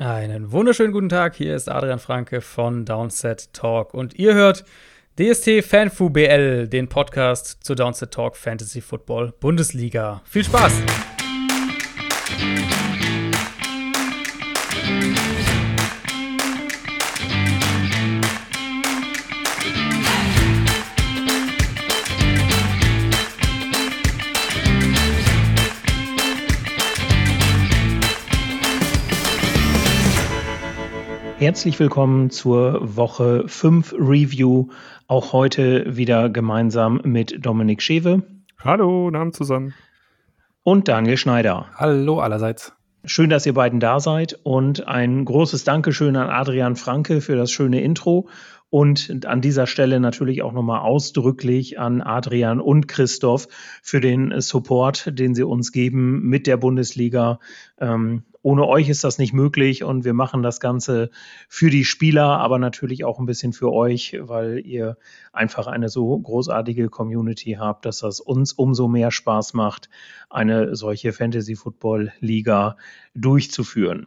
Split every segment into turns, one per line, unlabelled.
Einen wunderschönen guten Tag. Hier ist Adrian Franke von Downset Talk und ihr hört DST Fanfu BL, den Podcast zur Downset Talk Fantasy Football Bundesliga. Viel Spaß!
Herzlich willkommen zur Woche 5 Review. Auch heute wieder gemeinsam mit Dominik Schewe.
Hallo, Namen zusammen.
Und Daniel Schneider.
Hallo allerseits.
Schön, dass ihr beiden da seid und ein großes Dankeschön an Adrian Franke für das schöne Intro und an dieser Stelle natürlich auch nochmal ausdrücklich an Adrian und Christoph für den Support, den sie uns geben mit der Bundesliga. Ähm, ohne euch ist das nicht möglich und wir machen das Ganze für die Spieler, aber natürlich auch ein bisschen für euch, weil ihr einfach eine so großartige Community habt, dass das uns umso mehr Spaß macht, eine solche Fantasy Football Liga durchzuführen.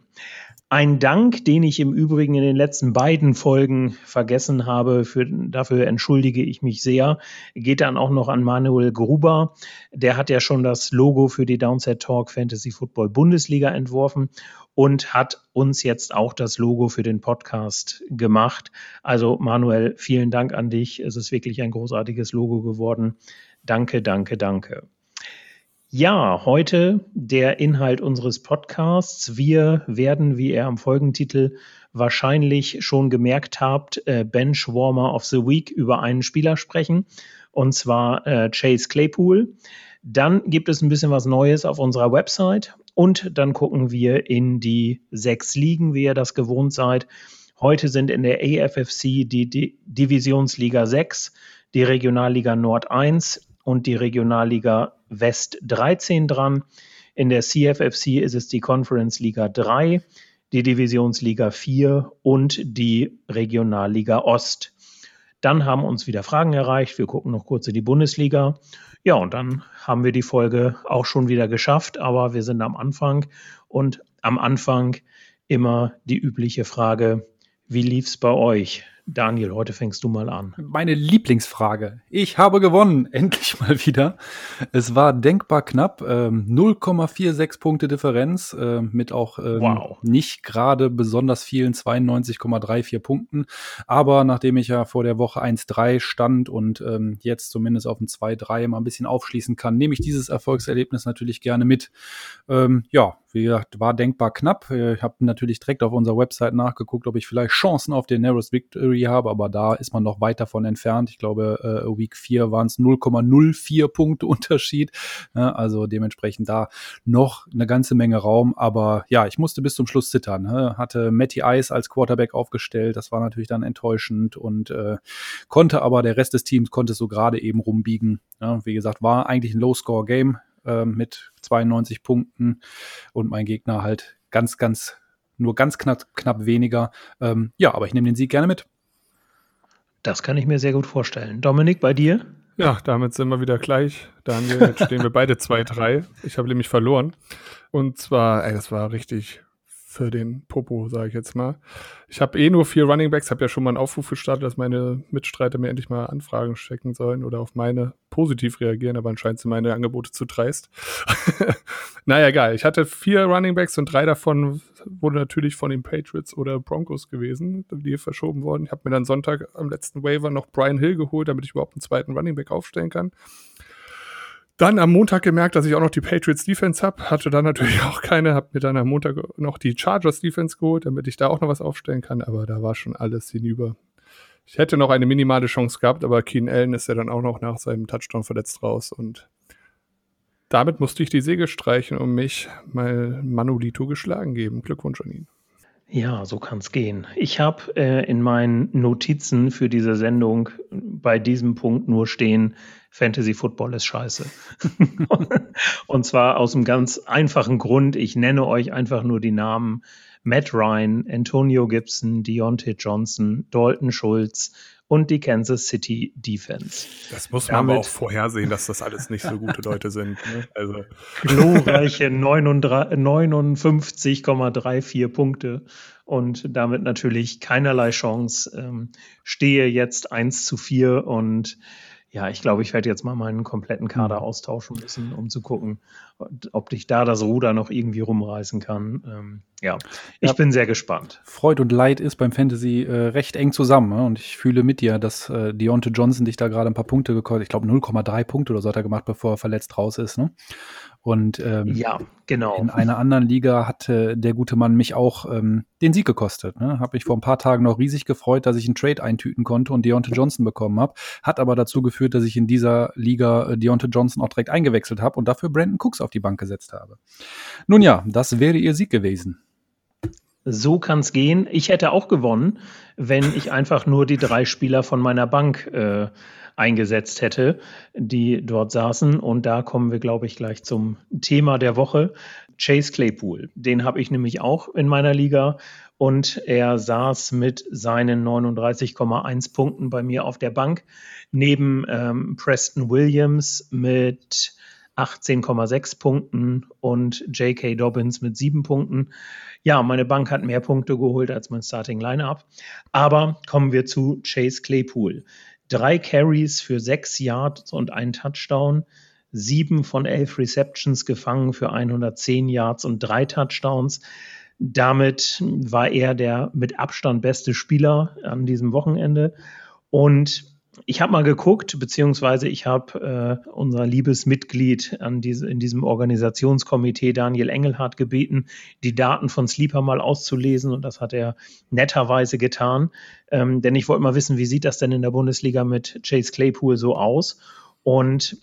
Ein Dank, den ich im Übrigen in den letzten beiden Folgen vergessen habe, für, dafür entschuldige ich mich sehr, geht dann auch noch an Manuel Gruber. Der hat ja schon das Logo für die Downset Talk Fantasy Football Bundesliga entworfen und hat uns jetzt auch das Logo für den Podcast gemacht. Also Manuel, vielen Dank an dich. Es ist wirklich ein großartiges Logo geworden. Danke, danke, danke. Ja, heute der Inhalt unseres Podcasts. Wir werden, wie ihr am Folgentitel wahrscheinlich schon gemerkt habt, äh, Benchwarmer of the Week über einen Spieler sprechen, und zwar äh, Chase Claypool. Dann gibt es ein bisschen was Neues auf unserer Website und dann gucken wir in die sechs Ligen, wie ihr das gewohnt seid. Heute sind in der AFFC die Divisionsliga 6, die Regionalliga Nord 1 und die Regionalliga West 13 dran. In der CFFC ist es die Conference Liga 3, die Divisionsliga 4 und die Regionalliga Ost. Dann haben uns wieder Fragen erreicht. Wir gucken noch kurz in die Bundesliga. Ja, und dann haben wir die Folge auch schon wieder geschafft, aber wir sind am Anfang und am Anfang immer die übliche Frage, wie lief es bei euch? Daniel, heute fängst du mal an.
Meine Lieblingsfrage. Ich habe gewonnen, endlich mal wieder. Es war denkbar knapp, ähm, 0,46 Punkte Differenz äh, mit auch ähm, wow. nicht gerade besonders vielen 92,34 Punkten. Aber nachdem ich ja vor der Woche 1-3 stand und ähm, jetzt zumindest auf dem 2-3 mal ein bisschen aufschließen kann, nehme ich dieses Erfolgserlebnis natürlich gerne mit. Ähm, ja, wie gesagt, war denkbar knapp. Ich habe natürlich direkt auf unserer Website nachgeguckt, ob ich vielleicht Chancen auf den Narrows Victory habe, aber da ist man noch weit davon entfernt. Ich glaube, äh, Week 4 waren es 0,04 Punkte Unterschied. Also dementsprechend da noch eine ganze Menge Raum. Aber ja, ich musste bis zum Schluss zittern. Ne? Hatte Matty Ice als Quarterback aufgestellt. Das war natürlich dann enttäuschend und äh, konnte aber der Rest des Teams konnte so gerade eben rumbiegen. Ja, wie gesagt, war eigentlich ein Low-Score-Game äh, mit 92 Punkten und mein Gegner halt ganz, ganz, nur ganz knapp, knapp weniger. Ähm, ja, aber ich nehme den Sieg gerne mit.
Das kann ich mir sehr gut vorstellen. Dominik, bei dir?
Ja, damit sind wir wieder gleich. Daniel, jetzt stehen wir beide 2-3. Ich habe nämlich verloren. Und zwar, ey, das war richtig für den Popo, sage ich jetzt mal. Ich habe eh nur vier Running Backs, habe ja schon mal einen Aufruf gestartet, dass meine Mitstreiter mir endlich mal Anfragen stecken sollen oder auf meine positiv reagieren, aber anscheinend sind meine Angebote zu dreist. naja, egal. Ich hatte vier Running Backs und drei davon wurden natürlich von den Patriots oder Broncos gewesen, die verschoben wurden. Ich habe mir dann Sonntag am letzten Waiver noch Brian Hill geholt, damit ich überhaupt einen zweiten Running Back aufstellen kann. Dann am Montag gemerkt, dass ich auch noch die Patriots Defense habe. Hatte dann natürlich auch keine. Hab mir dann am Montag noch die Chargers Defense geholt, damit ich da auch noch was aufstellen kann. Aber da war schon alles hinüber. Ich hätte noch eine minimale Chance gehabt, aber Keen Allen ist ja dann auch noch nach seinem Touchdown verletzt raus. Und damit musste ich die Säge streichen und mich mal Manolito geschlagen geben. Glückwunsch an ihn.
Ja, so kann es gehen. Ich habe äh, in meinen Notizen für diese Sendung bei diesem Punkt nur stehen, Fantasy Football ist scheiße. und zwar aus einem ganz einfachen Grund. Ich nenne euch einfach nur die Namen Matt Ryan, Antonio Gibson, Deontay Johnson, Dalton Schultz und die Kansas City Defense.
Das muss man Damit aber auch vorhersehen, dass das alles nicht so gute Leute sind. Ne?
Also. Glorreiche 59,34 Punkte und damit natürlich keinerlei Chance. Ähm, stehe jetzt 1 zu 4 und ja, ich glaube, ich werde jetzt mal meinen kompletten Kader mhm. austauschen müssen, um zu gucken, ob dich da das Ruder noch irgendwie rumreißen kann. Ähm, ja, ich ja, bin sehr gespannt.
Freud und Leid ist beim Fantasy äh, recht eng zusammen. Ne? Und ich fühle mit dir, dass äh, Deontay Johnson dich da gerade ein paar Punkte gekostet Ich glaube, 0,3 Punkte oder so hat er gemacht, bevor er verletzt raus ist. Ne? Und ähm,
ja, genau.
in einer anderen Liga hatte der gute Mann mich auch ähm, den Sieg gekostet. Ne? Habe mich vor ein paar Tagen noch riesig gefreut, dass ich einen Trade eintüten konnte und Deontay Johnson bekommen habe. Hat aber dazu geführt, dass ich in dieser Liga äh, Deontay Johnson auch direkt eingewechselt habe und dafür Brandon Cooks auf die Bank gesetzt habe. Nun ja, das wäre ihr Sieg gewesen.
So kann es gehen. Ich hätte auch gewonnen, wenn ich einfach nur die drei Spieler von meiner Bank äh, eingesetzt hätte, die dort saßen. Und da kommen wir, glaube ich, gleich zum Thema der Woche. Chase Claypool. Den habe ich nämlich auch in meiner Liga und er saß mit seinen 39,1 Punkten bei mir auf der Bank neben ähm, Preston Williams mit 18,6 Punkten und J.K. Dobbins mit 7 Punkten. Ja, meine Bank hat mehr Punkte geholt als mein Starting Lineup. Aber kommen wir zu Chase Claypool drei Carries für sechs Yards und einen Touchdown, sieben von elf Receptions gefangen für 110 Yards und drei Touchdowns. Damit war er der mit Abstand beste Spieler an diesem Wochenende. Und ich habe mal geguckt, beziehungsweise ich habe äh, unser liebes Mitglied an diese, in diesem Organisationskomitee, Daniel Engelhardt, gebeten, die Daten von Sleeper mal auszulesen und das hat er netterweise getan. Ähm, denn ich wollte mal wissen, wie sieht das denn in der Bundesliga mit Chase Claypool so aus? Und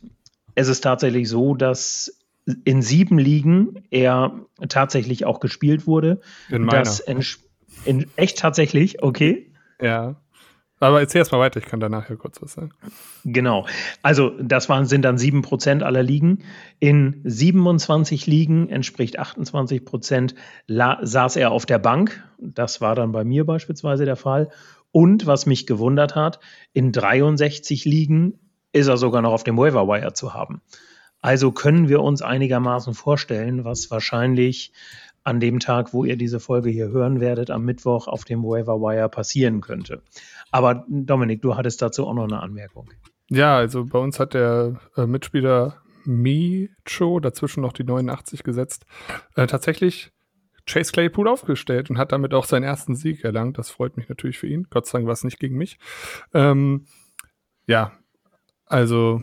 es ist tatsächlich so, dass in sieben Ligen er tatsächlich auch gespielt wurde.
In meiner.
Das in, echt tatsächlich, okay.
Ja. Aber erzähl erst mal weiter, ich kann danach ja kurz was sagen.
Genau. Also, das waren, sind dann 7% aller Ligen. In 27 Ligen entspricht 28 Prozent saß er auf der Bank. Das war dann bei mir beispielsweise der Fall. Und was mich gewundert hat, in 63 Ligen ist er sogar noch auf dem Waiver Wire zu haben. Also können wir uns einigermaßen vorstellen, was wahrscheinlich an dem Tag, wo ihr diese Folge hier hören werdet, am Mittwoch auf dem Waiver Wire passieren könnte. Aber Dominik, du hattest dazu auch noch eine Anmerkung.
Ja, also bei uns hat der äh, Mitspieler Micho dazwischen noch die 89 gesetzt. Äh, tatsächlich Chase Claypool aufgestellt und hat damit auch seinen ersten Sieg erlangt. Das freut mich natürlich für ihn. Gott sei Dank war es nicht gegen mich. Ähm, ja, also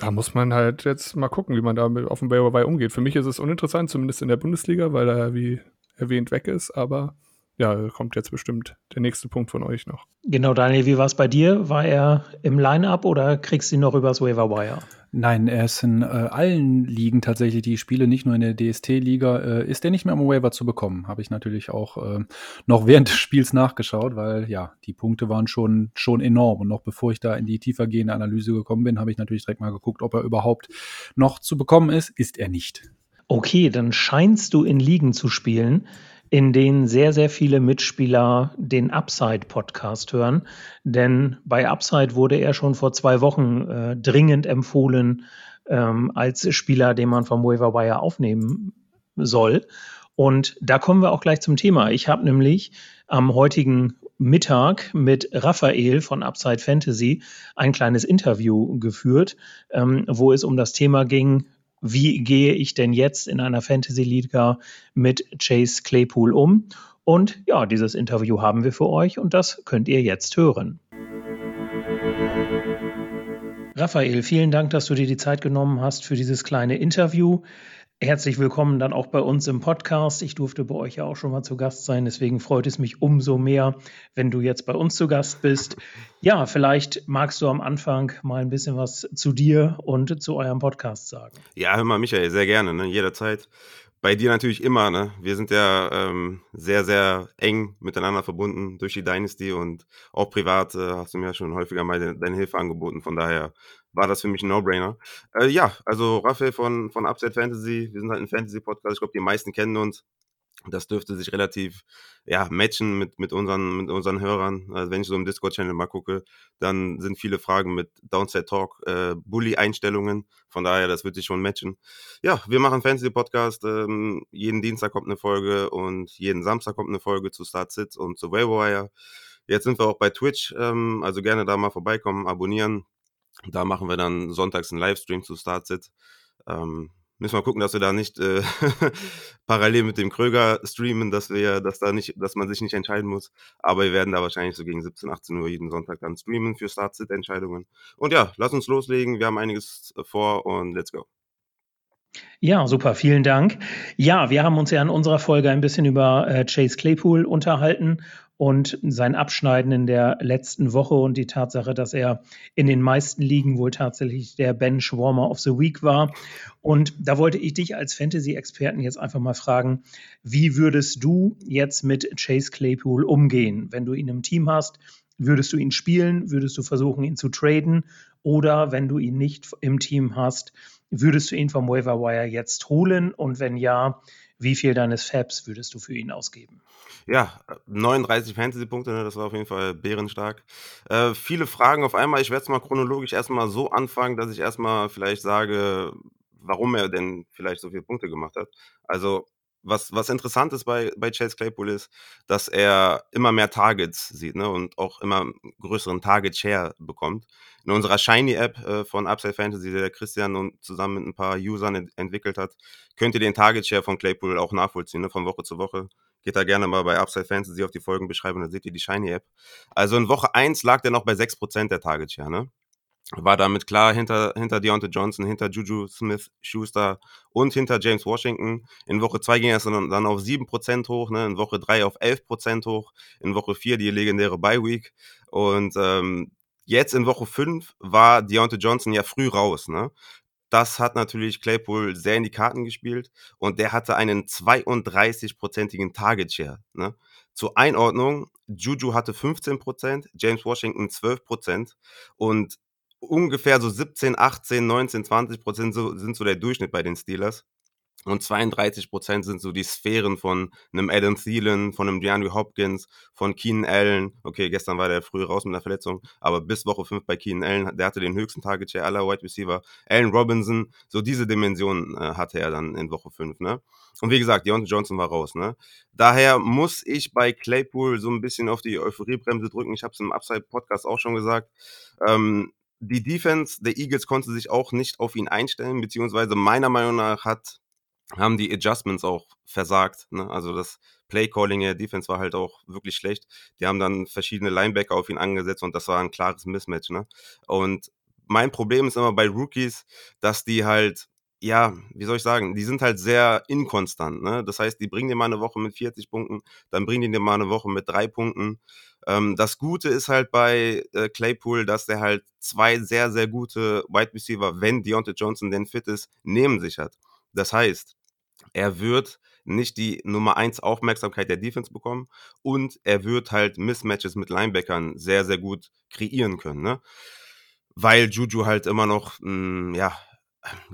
da muss man halt jetzt mal gucken, wie man da auf dem Waiver umgeht. Für mich ist es uninteressant, zumindest in der Bundesliga, weil er wie erwähnt weg ist, aber ja, kommt jetzt bestimmt der nächste Punkt von euch noch.
Genau, Daniel, wie war es bei dir? War er im Line-Up oder kriegst du ihn noch übers Waiver Wire?
Nein, er ist in äh, allen Ligen tatsächlich, die Spiele, nicht nur in der DST-Liga, äh, ist er nicht mehr am Waiver zu bekommen. Habe ich natürlich auch äh, noch während des Spiels nachgeschaut, weil ja, die Punkte waren schon, schon enorm. Und noch bevor ich da in die tiefergehende Analyse gekommen bin, habe ich natürlich direkt mal geguckt, ob er überhaupt noch zu bekommen ist. Ist er nicht.
Okay, dann scheinst du in Ligen zu spielen, in denen sehr, sehr viele Mitspieler den Upside-Podcast hören. Denn bei Upside wurde er schon vor zwei Wochen äh, dringend empfohlen ähm, als Spieler, den man vom Waiver Wire aufnehmen soll. Und da kommen wir auch gleich zum Thema. Ich habe nämlich am heutigen Mittag mit Raphael von Upside Fantasy ein kleines Interview geführt, ähm, wo es um das Thema ging, wie gehe ich denn jetzt in einer Fantasy-Liga mit Chase Claypool um? Und ja, dieses Interview haben wir für euch und das könnt ihr jetzt hören. Raphael, vielen Dank, dass du dir die Zeit genommen hast für dieses kleine Interview. Herzlich willkommen dann auch bei uns im Podcast. Ich durfte bei euch ja auch schon mal zu Gast sein, deswegen freut es mich umso mehr, wenn du jetzt bei uns zu Gast bist. Ja, vielleicht magst du am Anfang mal ein bisschen was zu dir und zu eurem Podcast sagen.
Ja, hör mal, Michael, sehr gerne, ne? jederzeit. Bei dir natürlich immer, ne? Wir sind ja ähm, sehr, sehr eng miteinander verbunden durch die Dynasty und auch privat äh, hast du mir ja schon häufiger mal de deine Hilfe angeboten. Von daher war das für mich ein No-Brainer. Äh, ja, also Raphael von, von Upset Fantasy, wir sind halt ein Fantasy-Podcast, ich glaube, die meisten kennen uns. Das dürfte sich relativ ja, matchen mit, mit, unseren, mit unseren Hörern. Also wenn ich so im Discord-Channel mal gucke, dann sind viele Fragen mit Downset Talk, äh, Bully-Einstellungen. Von daher, das wird sich schon matchen. Ja, wir machen Fantasy-Podcast. Ähm, jeden Dienstag kommt eine Folge und jeden Samstag kommt eine Folge zu Start Sits und zu Wire. Jetzt sind wir auch bei Twitch, ähm, also gerne da mal vorbeikommen, abonnieren. Da machen wir dann sonntags einen Livestream zu Start Sit. Ähm, müssen wir gucken, dass wir da nicht äh, parallel mit dem Kröger streamen, dass wir, dass da nicht, dass man sich nicht entscheiden muss. Aber wir werden da wahrscheinlich so gegen 17, 18 Uhr jeden Sonntag dann streamen für Start-Sit-Entscheidungen. Und ja, lass uns loslegen. Wir haben einiges vor und let's go.
Ja, super, vielen Dank. Ja, wir haben uns ja in unserer Folge ein bisschen über äh, Chase Claypool unterhalten und sein Abschneiden in der letzten Woche und die Tatsache, dass er in den meisten Ligen wohl tatsächlich der Bench Warmer of the Week war. Und da wollte ich dich als Fantasy-Experten jetzt einfach mal fragen, wie würdest du jetzt mit Chase Claypool umgehen, wenn du ihn im Team hast? Würdest du ihn spielen? Würdest du versuchen, ihn zu traden? Oder wenn du ihn nicht im Team hast, würdest du ihn vom Waiver Wire jetzt holen? Und wenn ja, wie viel deines Fabs würdest du für ihn ausgeben?
Ja, 39 Fantasy-Punkte, ne, das war auf jeden Fall bärenstark. Äh, viele Fragen auf einmal. Ich werde es mal chronologisch erstmal so anfangen, dass ich erstmal vielleicht sage, warum er denn vielleicht so viele Punkte gemacht hat. Also was, was interessant ist bei, bei Chase Claypool ist, dass er immer mehr Targets sieht ne, und auch immer größeren Target-Share bekommt. In unserer Shiny-App äh, von Upside Fantasy, die der Christian und zusammen mit ein paar Usern ent entwickelt hat, könnt ihr den Target-Share von Claypool auch nachvollziehen, ne, von Woche zu Woche. Geht da gerne mal bei Upside Fantasy auf die Folgenbeschreibung, da seht ihr die Shiny-App. Also in Woche 1 lag der noch bei 6% der Target-Share, ne? War damit klar hinter, hinter Deontay Johnson, hinter Juju Smith Schuster und hinter James Washington. In Woche 2 ging es dann, dann auf 7% hoch, ne? in Woche 3 auf 11% hoch, in Woche 4 die legendäre Bye Week. Und ähm, jetzt in Woche 5 war Deontay Johnson ja früh raus. Ne? Das hat natürlich Claypool sehr in die Karten gespielt und der hatte einen 32-prozentigen Target Share. Ne? Zur Einordnung, Juju hatte 15%, James Washington 12% und ungefähr so 17, 18, 19, 20 Prozent so, sind so der Durchschnitt bei den Steelers. Und 32 Prozent sind so die Sphären von einem Adam Thielen, von einem DeAndre Hopkins, von Keenan Allen. Okay, gestern war der früh raus mit einer Verletzung, aber bis Woche 5 bei Keenan Allen, der hatte den höchsten Target Share aller Wide Receiver. Allen Robinson, so diese Dimension äh, hatte er dann in Woche 5, ne? Und wie gesagt, Deontay Johnson war raus, ne? Daher muss ich bei Claypool so ein bisschen auf die Euphoriebremse drücken. Ich habe es im Upside-Podcast auch schon gesagt. Ähm, die Defense der Eagles konnte sich auch nicht auf ihn einstellen, beziehungsweise meiner Meinung nach hat, haben die Adjustments auch versagt. Ne? Also das Play-Calling der Defense war halt auch wirklich schlecht. Die haben dann verschiedene Linebacker auf ihn angesetzt und das war ein klares Mismatch. Ne? Und mein Problem ist immer bei Rookies, dass die halt ja, wie soll ich sagen, die sind halt sehr inkonstant. Ne? Das heißt, die bringen dir mal eine Woche mit 40 Punkten, dann bringen die dir mal eine Woche mit drei Punkten. Ähm, das Gute ist halt bei äh, Claypool, dass der halt zwei sehr, sehr gute Wide Receiver, wenn Deontay Johnson denn fit ist, neben sich hat. Das heißt, er wird nicht die Nummer 1 Aufmerksamkeit der Defense bekommen und er wird halt Mismatches mit Linebackern sehr, sehr gut kreieren können. Ne? Weil Juju halt immer noch, mh, hm, ja,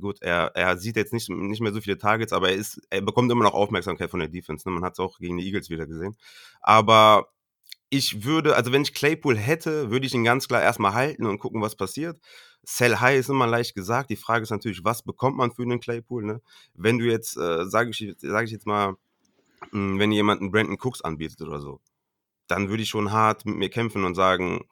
gut, er, er sieht jetzt nicht, nicht mehr so viele Targets, aber er, ist, er bekommt immer noch Aufmerksamkeit von der Defense. Ne? Man hat es auch gegen die Eagles wieder gesehen. Aber ich würde, also wenn ich Claypool hätte, würde ich ihn ganz klar erstmal halten und gucken, was passiert. Sell High ist immer leicht gesagt. Die Frage ist natürlich, was bekommt man für einen Claypool? Ne? Wenn du jetzt, äh, sage ich, sag ich jetzt mal, hm, wenn jemand einen Brandon Cooks anbietet oder so, dann würde ich schon hart mit mir kämpfen und sagen,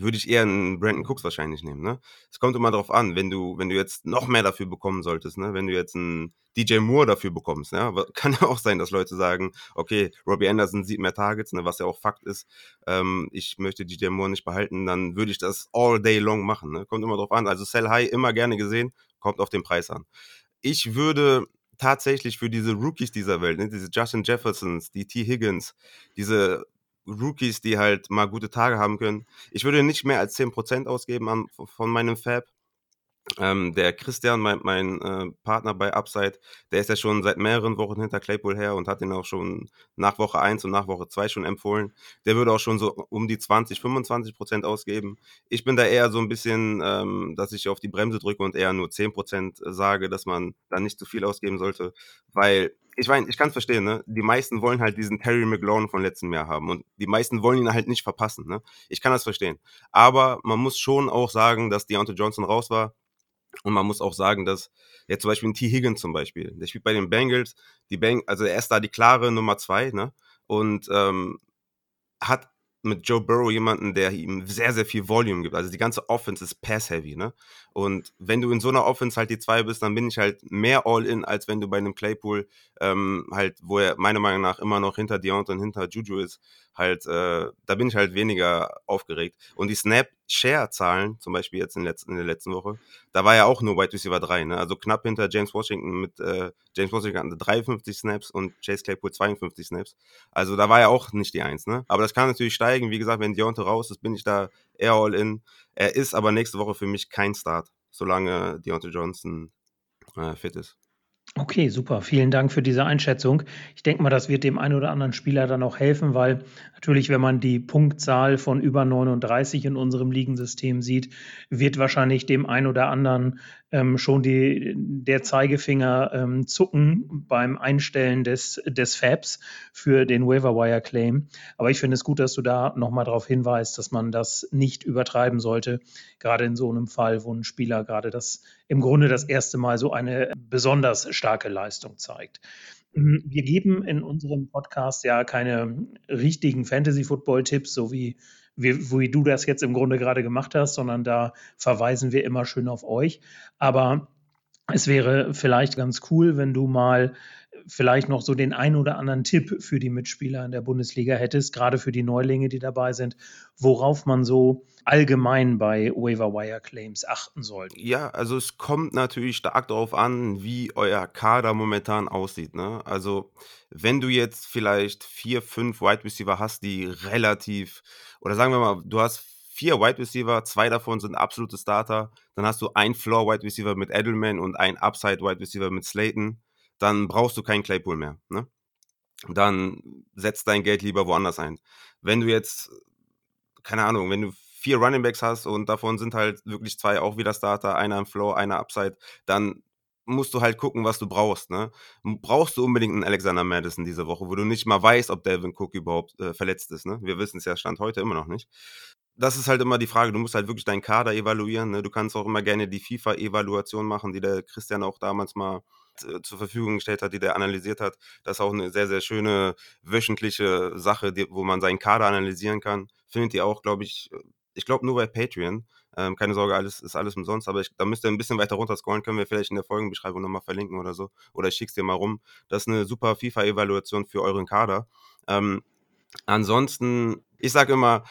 würde ich eher einen Brandon Cooks wahrscheinlich nehmen. Ne? Es kommt immer darauf an, wenn du, wenn du jetzt noch mehr dafür bekommen solltest, ne? wenn du jetzt einen DJ Moore dafür bekommst. Ja? Kann ja auch sein, dass Leute sagen, okay, Robbie Anderson sieht mehr Targets, ne? was ja auch Fakt ist. Ähm, ich möchte DJ Moore nicht behalten, dann würde ich das all day long machen. Ne? Kommt immer darauf an. Also Sell High immer gerne gesehen, kommt auf den Preis an. Ich würde tatsächlich für diese Rookies dieser Welt, ne, diese Justin Jeffersons, die T. Higgins, diese Rookies, die halt mal gute Tage haben können. Ich würde nicht mehr als 10% ausgeben an, von meinem Fab. Ähm, der Christian, mein, mein äh, Partner bei Upside, der ist ja schon seit mehreren Wochen hinter Claypool her und hat ihn auch schon nach Woche 1 und nach Woche 2 schon empfohlen. Der würde auch schon so um die 20, 25 Prozent ausgeben. Ich bin da eher so ein bisschen, ähm, dass ich auf die Bremse drücke und eher nur 10 Prozent sage, dass man da nicht zu viel ausgeben sollte, weil ich meine, ich kann es verstehen, ne? Die meisten wollen halt diesen Terry McLaurin von letztem Jahr haben und die meisten wollen ihn halt nicht verpassen, ne? Ich kann das verstehen. Aber man muss schon auch sagen, dass Deontay Johnson raus war. Und man muss auch sagen, dass jetzt zum Beispiel ein T. Higgins zum Beispiel, der spielt bei den Bengals, die Bang, also er ist da die klare Nummer zwei, ne? Und ähm, hat mit Joe Burrow jemanden, der ihm sehr, sehr viel Volume gibt. Also die ganze Offense ist pass-heavy, ne? Und wenn du in so einer Offense halt die zwei bist, dann bin ich halt mehr All-In, als wenn du bei einem Claypool ähm, halt, wo er meiner Meinung nach immer noch hinter Deontay und hinter Juju ist, halt, äh, da bin ich halt weniger aufgeregt. Und die Snap-Share-Zahlen, zum Beispiel jetzt in, letzten, in der letzten Woche, da war ja auch nur Wide Receiver 3, ne? Also knapp hinter James Washington mit, äh, James Washington hatte 53 Snaps und Chase Claypool 52 Snaps. Also da war ja auch nicht die Eins, ne? Aber das kann natürlich steigen. Wie gesagt, wenn Deontay raus ist, bin ich da eher all in. Er ist aber nächste Woche für mich kein Start, solange Deontay Johnson äh, fit ist.
Okay, super. Vielen Dank für diese Einschätzung. Ich denke mal, das wird dem einen oder anderen Spieler dann auch helfen, weil natürlich, wenn man die Punktzahl von über 39 in unserem Ligensystem sieht, wird wahrscheinlich dem einen oder anderen ähm, schon die, der Zeigefinger ähm, zucken beim Einstellen des, des Fabs für den Waiver Claim. Aber ich finde es gut, dass du da nochmal darauf hinweist, dass man das nicht übertreiben sollte, gerade in so einem Fall, wo ein Spieler gerade das im Grunde das erste Mal so eine besonders starke Leistung zeigt. Mhm, wir geben in unserem Podcast ja keine richtigen Fantasy-Football-Tipps, so wie, wie, wie du das jetzt im Grunde gerade gemacht hast, sondern da verweisen wir immer schön auf euch. Aber es wäre vielleicht ganz cool, wenn du mal vielleicht noch so den ein oder anderen Tipp für die Mitspieler in der Bundesliga hättest, gerade für die Neulinge, die dabei sind, worauf man so allgemein bei Waiver Wire Claims achten sollte?
Ja, also es kommt natürlich stark darauf an, wie euer Kader momentan aussieht. Ne? Also wenn du jetzt vielleicht vier, fünf Wide Receiver hast, die relativ, oder sagen wir mal, du hast vier Wide Receiver, zwei davon sind absolute Starter, dann hast du ein Floor Wide Receiver mit Edelman und ein Upside Wide Receiver mit Slayton dann brauchst du keinen Claypool mehr. Ne? Dann setz dein Geld lieber woanders ein. Wenn du jetzt, keine Ahnung, wenn du vier Running Backs hast und davon sind halt wirklich zwei auch wieder Starter, einer im Floor, einer Upside, dann musst du halt gucken, was du brauchst. Ne? Brauchst du unbedingt einen Alexander Madison diese Woche, wo du nicht mal weißt, ob Delvin Cook überhaupt äh, verletzt ist. Ne? Wir wissen es ja, Stand heute immer noch nicht. Das ist halt immer die Frage. Du musst halt wirklich deinen Kader evaluieren. Ne? Du kannst auch immer gerne die FIFA-Evaluation machen, die der Christian auch damals mal zur Verfügung gestellt hat, die der analysiert hat. Das ist auch eine sehr, sehr schöne wöchentliche Sache, die, wo man seinen Kader analysieren kann. Findet ihr auch, glaube ich, ich glaube nur bei Patreon. Ähm, keine Sorge, alles ist alles umsonst, aber ich, da müsst ihr ein bisschen weiter runter scrollen, können wir vielleicht in der Folgenbeschreibung nochmal verlinken oder so. Oder ich schick's dir mal rum. Das ist eine super FIFA-Evaluation für euren Kader. Ähm, ansonsten, ich sage immer,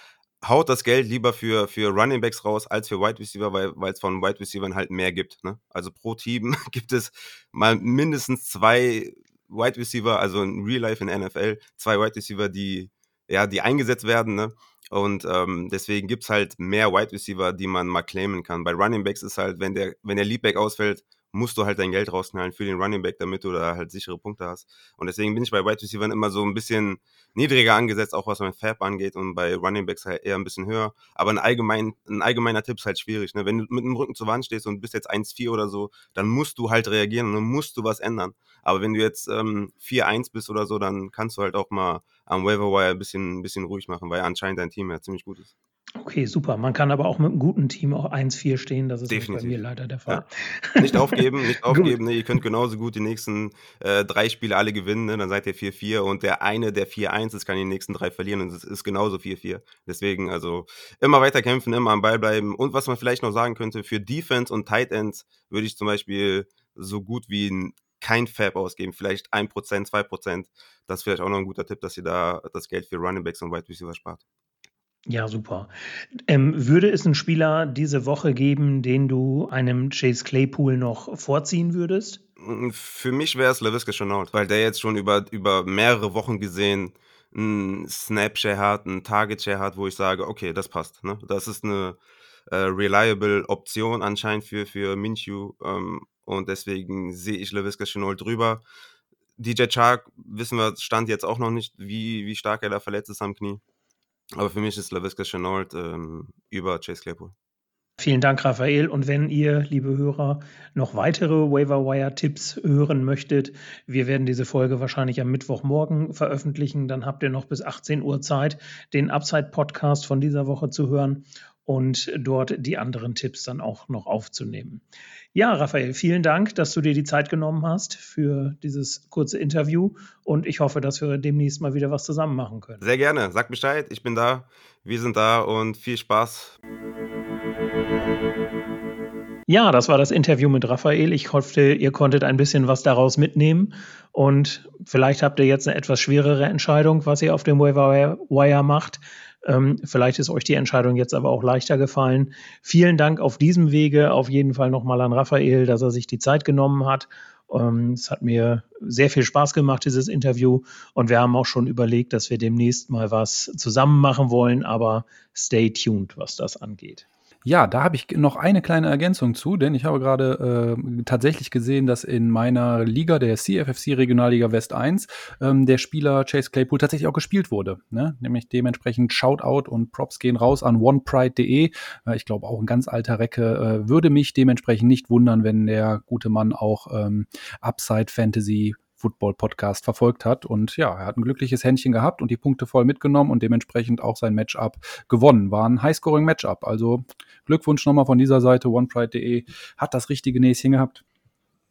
haut das Geld lieber für, für Running Backs raus als für Wide Receiver, weil es von Wide Receivern halt mehr gibt. Ne? Also pro Team gibt es mal mindestens zwei Wide Receiver, also in Real Life in NFL, zwei Wide Receiver, die, ja, die eingesetzt werden. Ne? Und ähm, deswegen gibt es halt mehr Wide Receiver, die man mal claimen kann. Bei Running Backs ist halt, wenn der, wenn der Leadback ausfällt, musst du halt dein Geld rausknallen für den Running Back, damit du da halt sichere Punkte hast. Und deswegen bin ich bei Wide Receivers immer so ein bisschen niedriger angesetzt, auch was mein Fab angeht und bei Running Backs halt eher ein bisschen höher. Aber ein, allgemein, ein allgemeiner Tipp ist halt schwierig. Ne? Wenn du mit dem Rücken zur Wand stehst und bist jetzt 1-4 oder so, dann musst du halt reagieren und dann musst du was ändern. Aber wenn du jetzt ähm, 4-1 bist oder so, dann kannst du halt auch mal am Waiver Wire ein bisschen, ein bisschen ruhig machen, weil anscheinend dein Team ja ziemlich gut ist.
Okay, super. Man kann aber auch mit einem guten Team auch 1-4 stehen. Das ist bei mir leider der Fall.
Ja. Nicht aufgeben, nicht aufgeben. ne? Ihr könnt genauso gut die nächsten äh, drei Spiele alle gewinnen. Ne? Dann seid ihr 4-4 und der eine, der 4-1 ist, kann die nächsten drei verlieren und es ist genauso 4-4. Deswegen also immer weiter kämpfen, immer am Ball bleiben. Und was man vielleicht noch sagen könnte, für Defense und Tight Ends würde ich zum Beispiel so gut wie kein Fab ausgeben, vielleicht 1%, 2%. Das ist vielleicht auch noch ein guter Tipp, dass ihr da das Geld für Running Backs und Wide Receiver spart.
Ja, super. Ähm, würde es einen Spieler diese Woche geben, den du einem Chase Claypool noch vorziehen würdest?
Für mich wäre es LaVisca Chenault, weil der jetzt schon über, über mehrere Wochen gesehen einen Snap-Share hat, einen Target-Share hat, wo ich sage, okay, das passt. Ne? Das ist eine äh, reliable Option anscheinend für, für Minshew ähm, und deswegen sehe ich LaVisca Chenault drüber. DJ Chark, wissen wir, stand jetzt auch noch nicht, wie, wie stark er da verletzt ist am Knie. Aber für mich ist LaVisca Chenault ähm, über Chase Claypool.
Vielen Dank, Raphael. Und wenn ihr, liebe Hörer, noch weitere Waiver-Wire-Tipps hören möchtet, wir werden diese Folge wahrscheinlich am Mittwochmorgen veröffentlichen. Dann habt ihr noch bis 18 Uhr Zeit, den Upside-Podcast von dieser Woche zu hören und dort die anderen Tipps dann auch noch aufzunehmen. Ja, Raphael, vielen Dank, dass du dir die Zeit genommen hast für dieses kurze Interview und ich hoffe, dass wir demnächst mal wieder was zusammen machen können.
Sehr gerne. Sag Bescheid, ich bin da, wir sind da und viel Spaß.
Ja, das war das Interview mit Raphael. Ich hoffe, ihr konntet ein bisschen was daraus mitnehmen. Und vielleicht habt ihr jetzt eine etwas schwerere Entscheidung, was ihr auf dem Waiver Wire macht. Ähm, vielleicht ist euch die Entscheidung jetzt aber auch leichter gefallen. Vielen Dank auf diesem Wege auf jeden Fall nochmal an Raphael, dass er sich die Zeit genommen hat. Ähm, es hat mir sehr viel Spaß gemacht, dieses Interview. Und wir haben auch schon überlegt, dass wir demnächst mal was zusammen machen wollen. Aber stay tuned, was das angeht.
Ja, da habe ich noch eine kleine Ergänzung zu, denn ich habe gerade äh, tatsächlich gesehen, dass in meiner Liga, der CFFC Regionalliga West 1, ähm, der Spieler Chase Claypool tatsächlich auch gespielt wurde. Ne? Nämlich dementsprechend Shoutout und Props gehen raus an onepride.de. Äh, ich glaube auch ein ganz alter Recke. Äh, würde mich dementsprechend nicht wundern, wenn der gute Mann auch ähm, Upside Fantasy Football-Podcast verfolgt hat. Und ja, er hat ein glückliches Händchen gehabt und die Punkte voll mitgenommen und dementsprechend auch sein Matchup gewonnen. War ein Highscoring-Matchup. Also Glückwunsch nochmal von dieser Seite, onepride.de. Hat das richtige Näschen gehabt.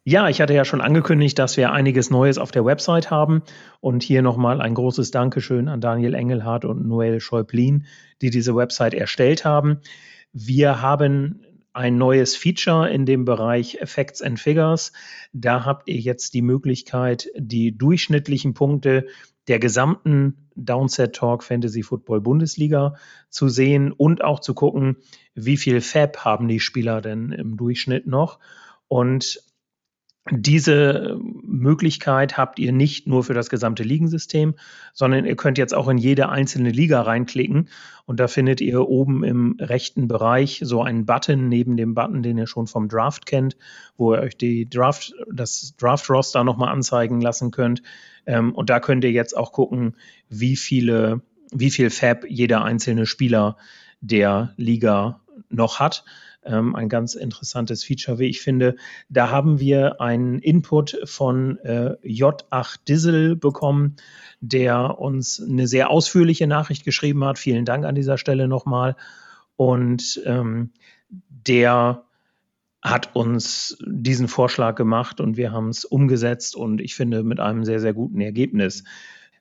Ja, ich hatte ja schon angekündigt, dass wir einiges Neues auf der Website haben. Und hier nochmal ein großes Dankeschön an Daniel Engelhardt und Noel Schäublin, die diese Website erstellt haben. Wir haben ein neues Feature in dem Bereich Effects and Figures. Da habt ihr jetzt die Möglichkeit, die durchschnittlichen Punkte der gesamten Downset Talk Fantasy Football Bundesliga zu sehen und auch zu gucken, wie viel Fab haben die Spieler denn im Durchschnitt noch. Und diese Möglichkeit habt ihr nicht nur für das gesamte Ligensystem, sondern ihr könnt jetzt auch in jede einzelne Liga reinklicken und da findet ihr oben im rechten Bereich so einen Button neben dem Button, den ihr schon vom Draft kennt, wo ihr euch die Draft, das Draft-Roster nochmal anzeigen lassen könnt. Ähm, und da könnt ihr jetzt auch gucken, wie viele, wie viel Fab jeder einzelne Spieler der Liga noch hat ähm, ein ganz interessantes Feature, wie ich finde. Da haben wir einen Input von äh, J8 Dizzle bekommen, der uns eine sehr ausführliche Nachricht geschrieben hat. Vielen Dank an dieser Stelle nochmal. Und ähm, der hat uns diesen Vorschlag gemacht und wir haben es umgesetzt und ich finde mit einem sehr, sehr guten Ergebnis.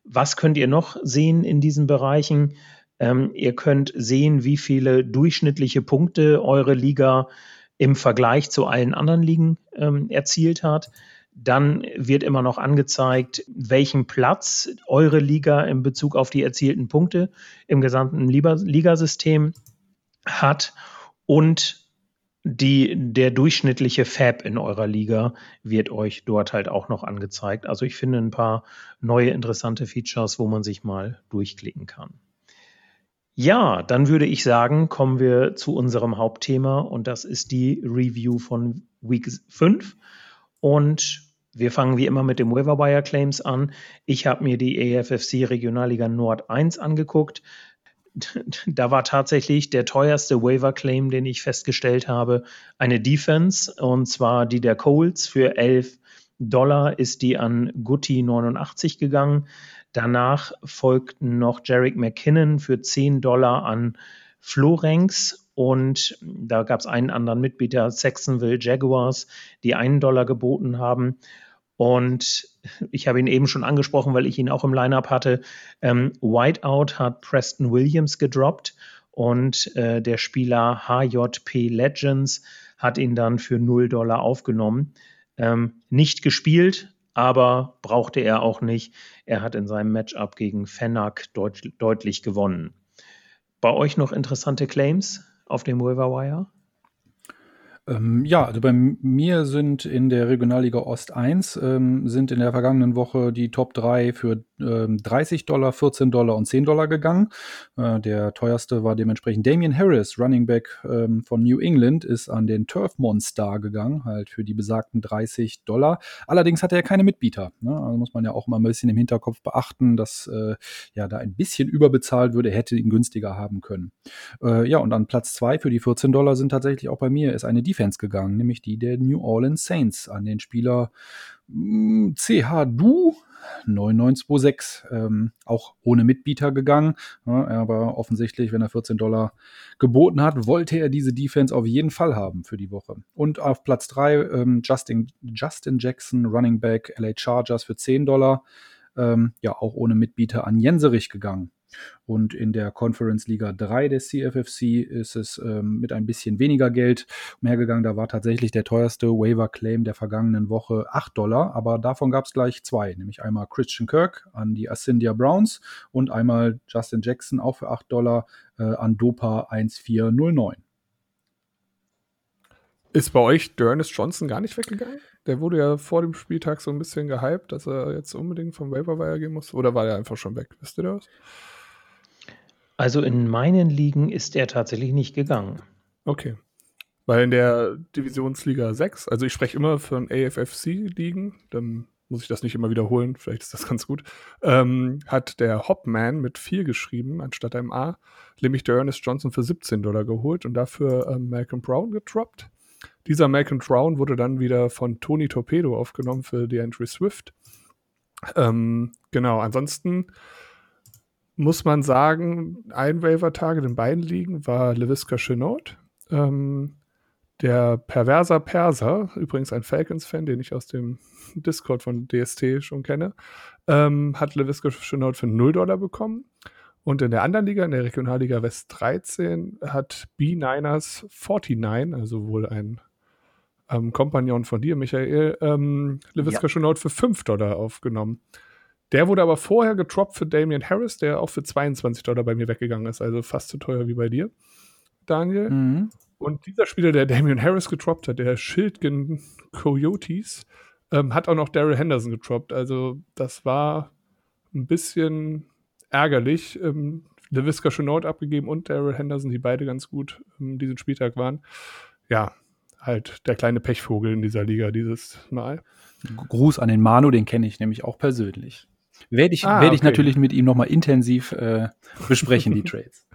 Was könnt ihr noch sehen in diesen Bereichen? Ähm, ihr könnt sehen, wie viele durchschnittliche Punkte eure Liga im Vergleich zu allen anderen Ligen ähm, erzielt hat. Dann wird immer noch angezeigt, welchen Platz eure Liga in Bezug auf die erzielten Punkte im gesamten Ligasystem hat und die, der durchschnittliche Fab in eurer Liga wird euch dort halt auch noch angezeigt. Also ich finde ein paar neue interessante Features, wo man sich mal durchklicken kann. Ja, dann würde ich sagen, kommen wir zu unserem Hauptthema und das ist die Review von Week 5. Und wir fangen wie immer mit dem Waiver Wire Claims an. Ich habe mir die AFFC Regionalliga Nord 1 angeguckt. Da war tatsächlich der teuerste Waiver Claim, den ich festgestellt habe, eine Defense und zwar die der Colts für 11 Dollar ist die an Gutti 89 gegangen. Danach folgten noch Jarek McKinnon für 10 Dollar an Florenx und da gab es einen anderen Mitbieter, Saxonville Jaguars, die einen Dollar geboten haben. Und ich habe ihn eben schon angesprochen, weil ich ihn auch im Lineup hatte. Ähm, Whiteout hat Preston Williams gedroppt und äh, der Spieler HJP Legends hat ihn dann für 0 Dollar aufgenommen. Ähm, nicht gespielt, aber brauchte er auch nicht. Er hat in seinem Matchup gegen Fennec deut deutlich gewonnen. Bei euch noch interessante Claims auf dem Waiver Wire?
Ähm, ja, also bei mir sind in der Regionalliga Ost 1 ähm, sind in der vergangenen Woche die Top 3 für 30 ähm, Dollar, 14 Dollar und 10 Dollar gegangen. Äh, der teuerste war dementsprechend Damian Harris, Running Back ähm, von New England, ist an den Turf Monster gegangen, halt für die besagten 30 Dollar. Allerdings hatte er keine Mitbieter. Ne? Also muss man ja auch mal ein bisschen im Hinterkopf beachten, dass äh, ja da ein bisschen überbezahlt würde, hätte ihn günstiger haben können. Äh, ja, und an Platz 2 für die 14 Dollar sind tatsächlich auch bei mir ist eine Defense gegangen, nämlich die der New Orleans Saints an den Spieler CH hm, Du 9926, ähm, auch ohne Mitbieter gegangen. Ja, aber offensichtlich, wenn er 14 Dollar geboten hat, wollte er diese Defense auf jeden Fall haben für die Woche. Und auf Platz 3 ähm, Justin, Justin Jackson, Running Back LA Chargers für 10 Dollar. Ähm, ja, auch ohne Mitbieter an Jenserich gegangen. Und in der Conference Liga 3 der CFFC ist es ähm, mit ein bisschen weniger Geld umhergegangen. Da war tatsächlich der teuerste Waiver Claim der vergangenen Woche 8 Dollar, aber davon gab es gleich zwei, nämlich einmal Christian Kirk an die Ascendia Browns und einmal Justin Jackson auch für 8 Dollar äh, an Dopa 1409.
Ist bei euch Dernis Johnson gar nicht weggegangen? Der wurde ja vor dem Spieltag so ein bisschen gehypt, dass er jetzt unbedingt vom Waiver Wire gehen muss. Oder war er einfach schon weg? Wisst ihr das?
Also in meinen Ligen ist er tatsächlich nicht gegangen.
Okay. Weil in der Divisionsliga 6, also ich spreche immer von AFFC-Ligen, dann muss ich das nicht immer wiederholen, vielleicht ist das ganz gut, ähm, hat der Hopman mit 4 geschrieben, anstatt einem A, nämlich der Ernest Johnson für 17 Dollar geholt und dafür ähm, Malcolm Brown getroppt. Dieser Malcolm Brown wurde dann wieder von Tony Torpedo aufgenommen für die Entry Swift. Ähm, genau, ansonsten muss man sagen, ein Waiver-Target in beiden Ligen war LeVisca Chenault. Ähm, der Perverser Perser, übrigens ein Falcons-Fan, den ich aus dem Discord von DST schon kenne, ähm, hat LeVisca Chenault für 0 Dollar bekommen. Und in der anderen Liga, in der Regionalliga West 13, hat B-Niners 49, also wohl ein ähm, Kompagnon von dir, Michael, ähm, LeVisca ja. Chenault für 5 Dollar aufgenommen. Der wurde aber vorher getroppt für Damian Harris, der auch für 22 Dollar bei mir weggegangen ist, also fast so teuer wie bei dir, Daniel. Mhm. Und dieser Spieler, der Damian Harris getroppt hat, der Schildgen Coyotes, ähm, hat auch noch Daryl Henderson getroppt. Also das war ein bisschen ärgerlich. Ähm, LeVisca Chenault abgegeben und Daryl Henderson, die beide ganz gut ähm, diesen Spieltag waren. Ja, halt der kleine Pechvogel in dieser Liga dieses Mal.
Gruß an den Manu, den kenne ich nämlich auch persönlich. Werde ich, ah, werd ich natürlich mit ihm nochmal intensiv äh, besprechen, die Trades.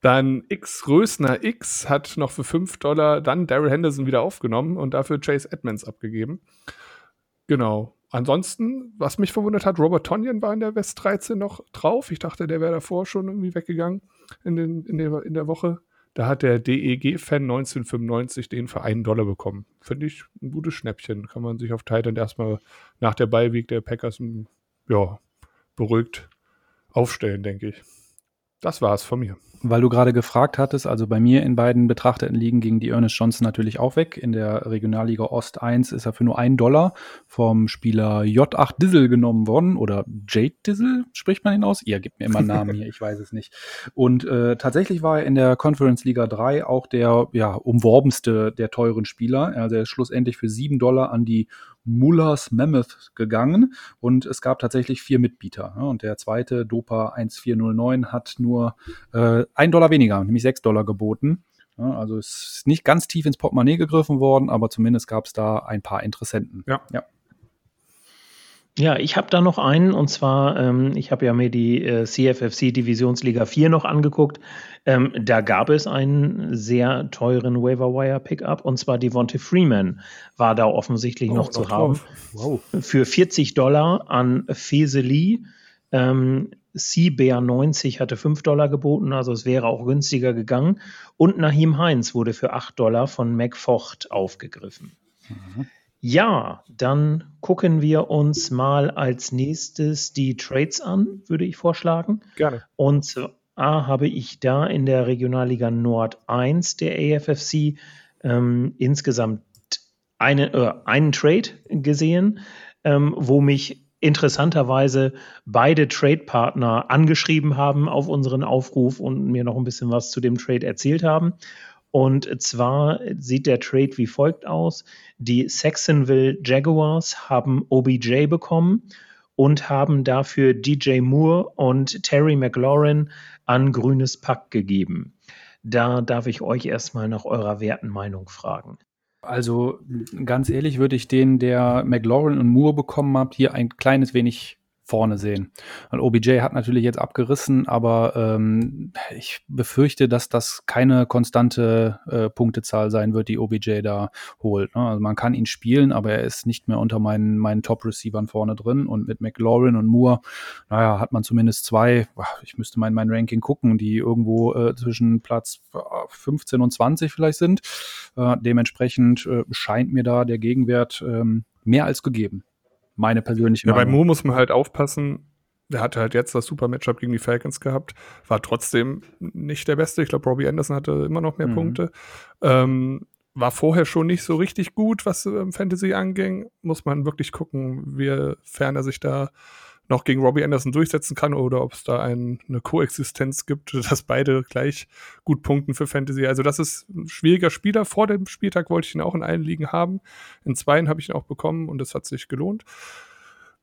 Dann X Rösner X hat noch für 5 Dollar dann Daryl Henderson wieder aufgenommen und dafür Chase Edmonds abgegeben. Genau. Ansonsten, was mich verwundert hat, Robert Tonyan war in der West 13 noch drauf. Ich dachte, der wäre davor schon irgendwie weggegangen in, den, in, der, in der Woche. Da hat der DEG-Fan 1995 den für einen Dollar bekommen. Finde ich ein gutes Schnäppchen. Kann man sich auf Titan erstmal nach der Beiweg der Packers ja, beruhigt aufstellen, denke ich. Das war es von mir.
Weil du gerade gefragt hattest, also bei mir in beiden betrachteten Ligen ging die Ernest Johnson natürlich auch weg. In der Regionalliga Ost 1 ist er für nur einen Dollar vom Spieler J8 Dizzle genommen worden. Oder Jade Dizzle, spricht man ihn aus? Ihr gebt mir immer einen Namen hier, ich weiß es nicht. Und äh, tatsächlich war er in der Conference Liga 3 auch der ja, umworbenste der teuren Spieler. Also er ist schlussendlich für sieben Dollar an die Mullers Mammoth gegangen und es gab tatsächlich vier Mitbieter. Und der zweite, Dopa 1409, hat nur äh, ein Dollar weniger, nämlich sechs Dollar geboten. also es ist nicht ganz tief ins Portemonnaie gegriffen worden, aber zumindest gab es da ein paar Interessenten.
Ja. ja. Ja, ich habe da noch einen und zwar, ähm, ich habe ja mir die äh, CFFC Divisionsliga 4 noch angeguckt. Ähm, da gab es einen sehr teuren Waiver Wire Pickup und zwar Devontae Freeman war da offensichtlich oh, noch zu haben. Wow. Für 40 Dollar an Feseli. Ähm, Seabear 90 hatte 5 Dollar geboten, also es wäre auch günstiger gegangen. Und Nahim Heinz wurde für 8 Dollar von McFocht aufgegriffen. Mhm. Ja, dann gucken wir uns mal als nächstes die Trades an, würde ich vorschlagen.
Gerne.
Und zwar habe ich da in der Regionalliga Nord 1 der AFFC ähm, insgesamt eine, äh, einen Trade gesehen, ähm, wo mich interessanterweise beide Trade-Partner angeschrieben haben auf unseren Aufruf und mir noch ein bisschen was zu dem Trade erzählt haben. Und zwar sieht der Trade wie folgt aus. Die Saxonville Jaguars haben OBJ bekommen und haben dafür DJ Moore und Terry McLaurin an grünes Pack gegeben. Da darf ich euch erstmal nach eurer Wertenmeinung fragen.
Also ganz ehrlich würde ich den, der McLaurin und Moore bekommen habt, hier ein kleines wenig vorne sehen. Und OBJ hat natürlich jetzt abgerissen, aber ähm, ich befürchte, dass das keine konstante äh, Punktezahl sein wird, die OBJ da holt. Ne? Also man kann ihn spielen, aber er ist nicht mehr unter meinen, meinen Top-Receivern vorne drin. Und mit McLaurin und Moore, naja, hat man zumindest zwei, ich müsste mal in mein Ranking gucken, die irgendwo äh, zwischen Platz 15 und 20 vielleicht sind. Äh, dementsprechend äh, scheint mir da der Gegenwert ähm, mehr als gegeben meine persönliche
ja, Meinung. Bei Mo muss man halt aufpassen. Der hatte halt jetzt das super Matchup gegen die Falcons gehabt, war trotzdem nicht der Beste. Ich glaube, Robbie Anderson hatte immer noch mehr mhm. Punkte. Ähm, war vorher schon nicht so richtig gut, was ähm, Fantasy anging. Muss man wirklich gucken, wie fern er sich da noch gegen Robbie Anderson durchsetzen kann oder ob es da ein, eine Koexistenz gibt, dass beide gleich gut punkten für Fantasy. Also das ist ein schwieriger Spieler. Vor dem Spieltag wollte ich ihn auch in allen Ligen haben. In zweien habe ich ihn auch bekommen und es hat sich gelohnt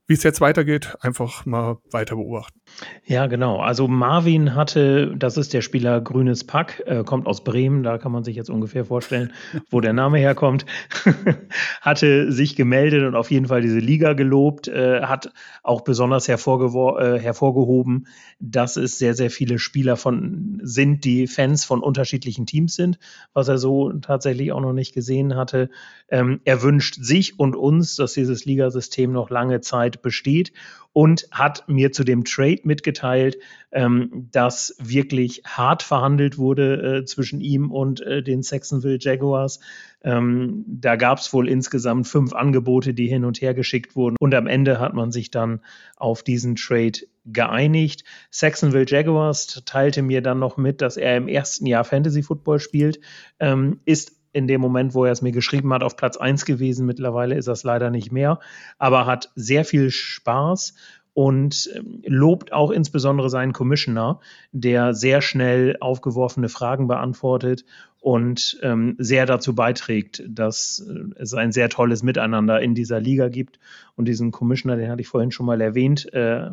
wie es jetzt weitergeht, einfach mal weiter beobachten.
Ja, genau. Also Marvin hatte, das ist der Spieler Grünes Pack, äh, kommt aus Bremen, da kann man sich jetzt ungefähr vorstellen, wo der Name herkommt, hatte sich gemeldet und auf jeden Fall diese Liga gelobt, äh, hat auch besonders äh, hervorgehoben, dass es sehr, sehr viele Spieler von sind, die Fans von unterschiedlichen Teams sind, was er so tatsächlich auch noch nicht gesehen hatte. Ähm, er wünscht sich und uns, dass dieses Ligasystem noch lange Zeit Zeit besteht und hat mir zu dem Trade mitgeteilt, ähm, dass wirklich hart verhandelt wurde äh, zwischen ihm und äh, den Saxonville Jaguars. Ähm, da gab es wohl insgesamt fünf Angebote, die hin und her geschickt wurden und am Ende hat man sich dann auf diesen Trade geeinigt. Saxonville Jaguars teilte mir dann noch mit, dass er im ersten Jahr Fantasy Football spielt, ähm, ist in dem Moment, wo er es mir geschrieben hat, auf Platz 1 gewesen. Mittlerweile ist das leider nicht mehr, aber hat sehr viel Spaß und ähm, lobt auch insbesondere seinen Commissioner, der sehr schnell aufgeworfene Fragen beantwortet und ähm, sehr dazu beiträgt, dass äh, es ein sehr tolles Miteinander in dieser Liga gibt. Und diesen Commissioner, den hatte ich vorhin schon mal erwähnt, äh,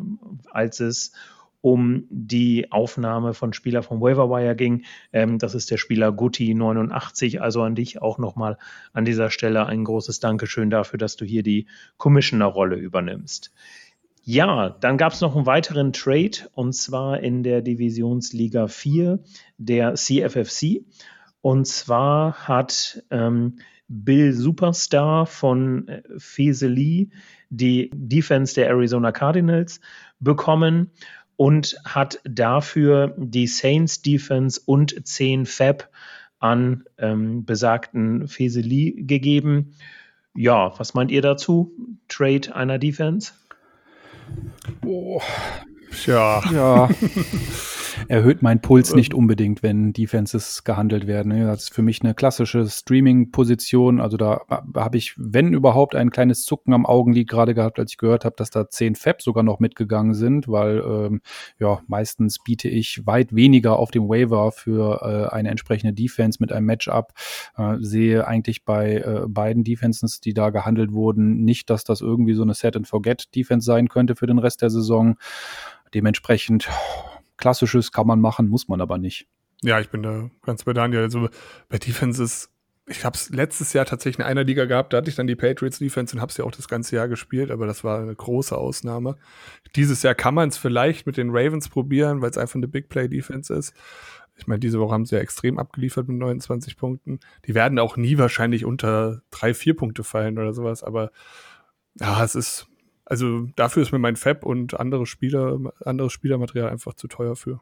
als es um die Aufnahme von Spieler vom Waiver ging. Ähm, das ist der Spieler Guti 89. Also an dich auch nochmal an dieser Stelle ein großes Dankeschön dafür, dass du hier die Commissioner-Rolle übernimmst. Ja, dann gab es noch einen weiteren Trade und zwar in der Divisionsliga 4 der CFFC. Und zwar hat ähm, Bill Superstar von äh, Feseli die Defense der Arizona Cardinals bekommen und hat dafür die Saints Defense und 10 Fab an ähm, besagten Feseli gegeben. Ja, was meint ihr dazu? Trade einer Defense?
Oh, ja. Ja. erhöht mein Puls nicht unbedingt, wenn Defenses gehandelt werden. Das ist für mich eine klassische Streaming-Position. Also da habe ich, wenn überhaupt, ein kleines Zucken am Augenlid gerade gehabt, als ich gehört habe, dass da 10 Fab sogar noch mitgegangen sind, weil ähm, ja, meistens biete ich weit weniger auf dem Waiver für äh, eine entsprechende Defense mit einem Matchup. Äh, sehe eigentlich bei äh, beiden Defenses, die da gehandelt wurden, nicht, dass das irgendwie so eine Set-and-Forget-Defense sein könnte für den Rest der Saison. Dementsprechend Klassisches kann man machen, muss man aber nicht.
Ja, ich bin da ganz bei Daniel. Also bei Defenses, ich habe es letztes Jahr tatsächlich in einer Liga gehabt, da hatte ich dann die Patriots Defense und habe es ja auch das ganze Jahr gespielt, aber das war eine große Ausnahme. Dieses Jahr kann man es vielleicht mit den Ravens probieren, weil es einfach eine Big Play Defense ist. Ich meine, diese Woche haben sie ja extrem abgeliefert mit 29 Punkten. Die werden auch nie wahrscheinlich unter drei, vier Punkte fallen oder sowas, aber ja, es ist, also dafür ist mir mein Fab und andere Spieler, anderes Spielermaterial einfach zu teuer für.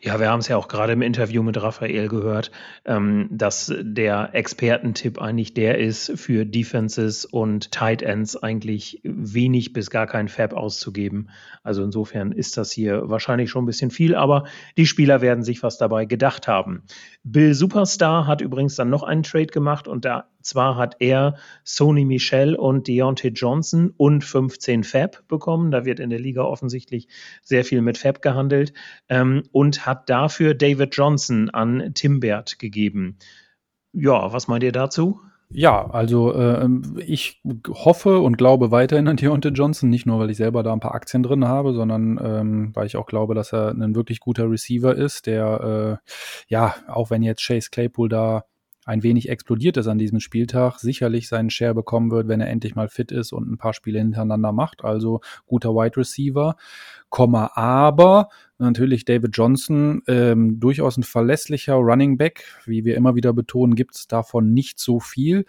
Ja, wir haben es ja auch gerade im Interview mit Raphael gehört, ähm, dass der Expertentipp eigentlich der ist, für Defenses und Tight Ends eigentlich wenig bis gar kein Fab auszugeben. Also insofern ist das hier wahrscheinlich schon ein bisschen viel, aber die Spieler werden sich was dabei gedacht haben. Bill Superstar hat übrigens dann noch einen Trade gemacht und da zwar hat er Sony Michel und Deontay Johnson und 15 Fab bekommen. Da wird in der Liga offensichtlich sehr viel mit Fab gehandelt. Ähm, und hat dafür David Johnson an Timbert gegeben. Ja, was meint ihr dazu?
Ja, also äh, ich hoffe und glaube weiterhin an Deontay Johnson, nicht nur, weil ich selber da ein paar Aktien drin habe, sondern ähm, weil ich auch glaube, dass er ein wirklich guter Receiver ist, der äh, ja, auch wenn jetzt Chase Claypool da ein wenig explodiert ist an diesem Spieltag, sicherlich seinen Share bekommen wird, wenn er endlich mal fit ist und ein paar Spiele hintereinander macht. Also guter Wide Receiver. Aber natürlich David Johnson, ähm, durchaus ein verlässlicher Running Back. Wie wir immer wieder betonen, gibt es davon nicht so viel.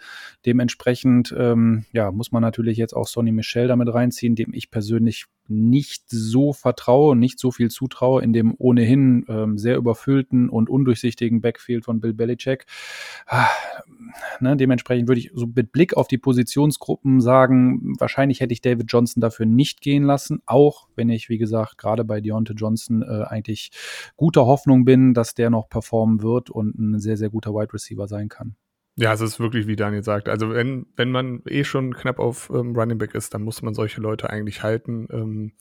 Dementsprechend ähm, ja, muss man natürlich jetzt auch Sonny Michel damit reinziehen, dem ich persönlich nicht so vertraue, nicht so viel zutraue in dem ohnehin ähm, sehr überfüllten und undurchsichtigen Backfield von Bill Belichick. Ah, ne, dementsprechend würde ich so mit Blick auf die Positionsgruppen sagen, wahrscheinlich hätte ich David Johnson dafür nicht gehen lassen, auch wenn ich, wie gesagt, gerade bei Deontay Johnson äh, eigentlich guter Hoffnung bin, dass der noch performen wird und ein sehr, sehr guter Wide Receiver sein kann.
Ja, es ist wirklich, wie Daniel sagt. Also wenn, wenn man eh schon knapp auf ähm, Running Back ist, dann muss man solche Leute eigentlich halten, ähm,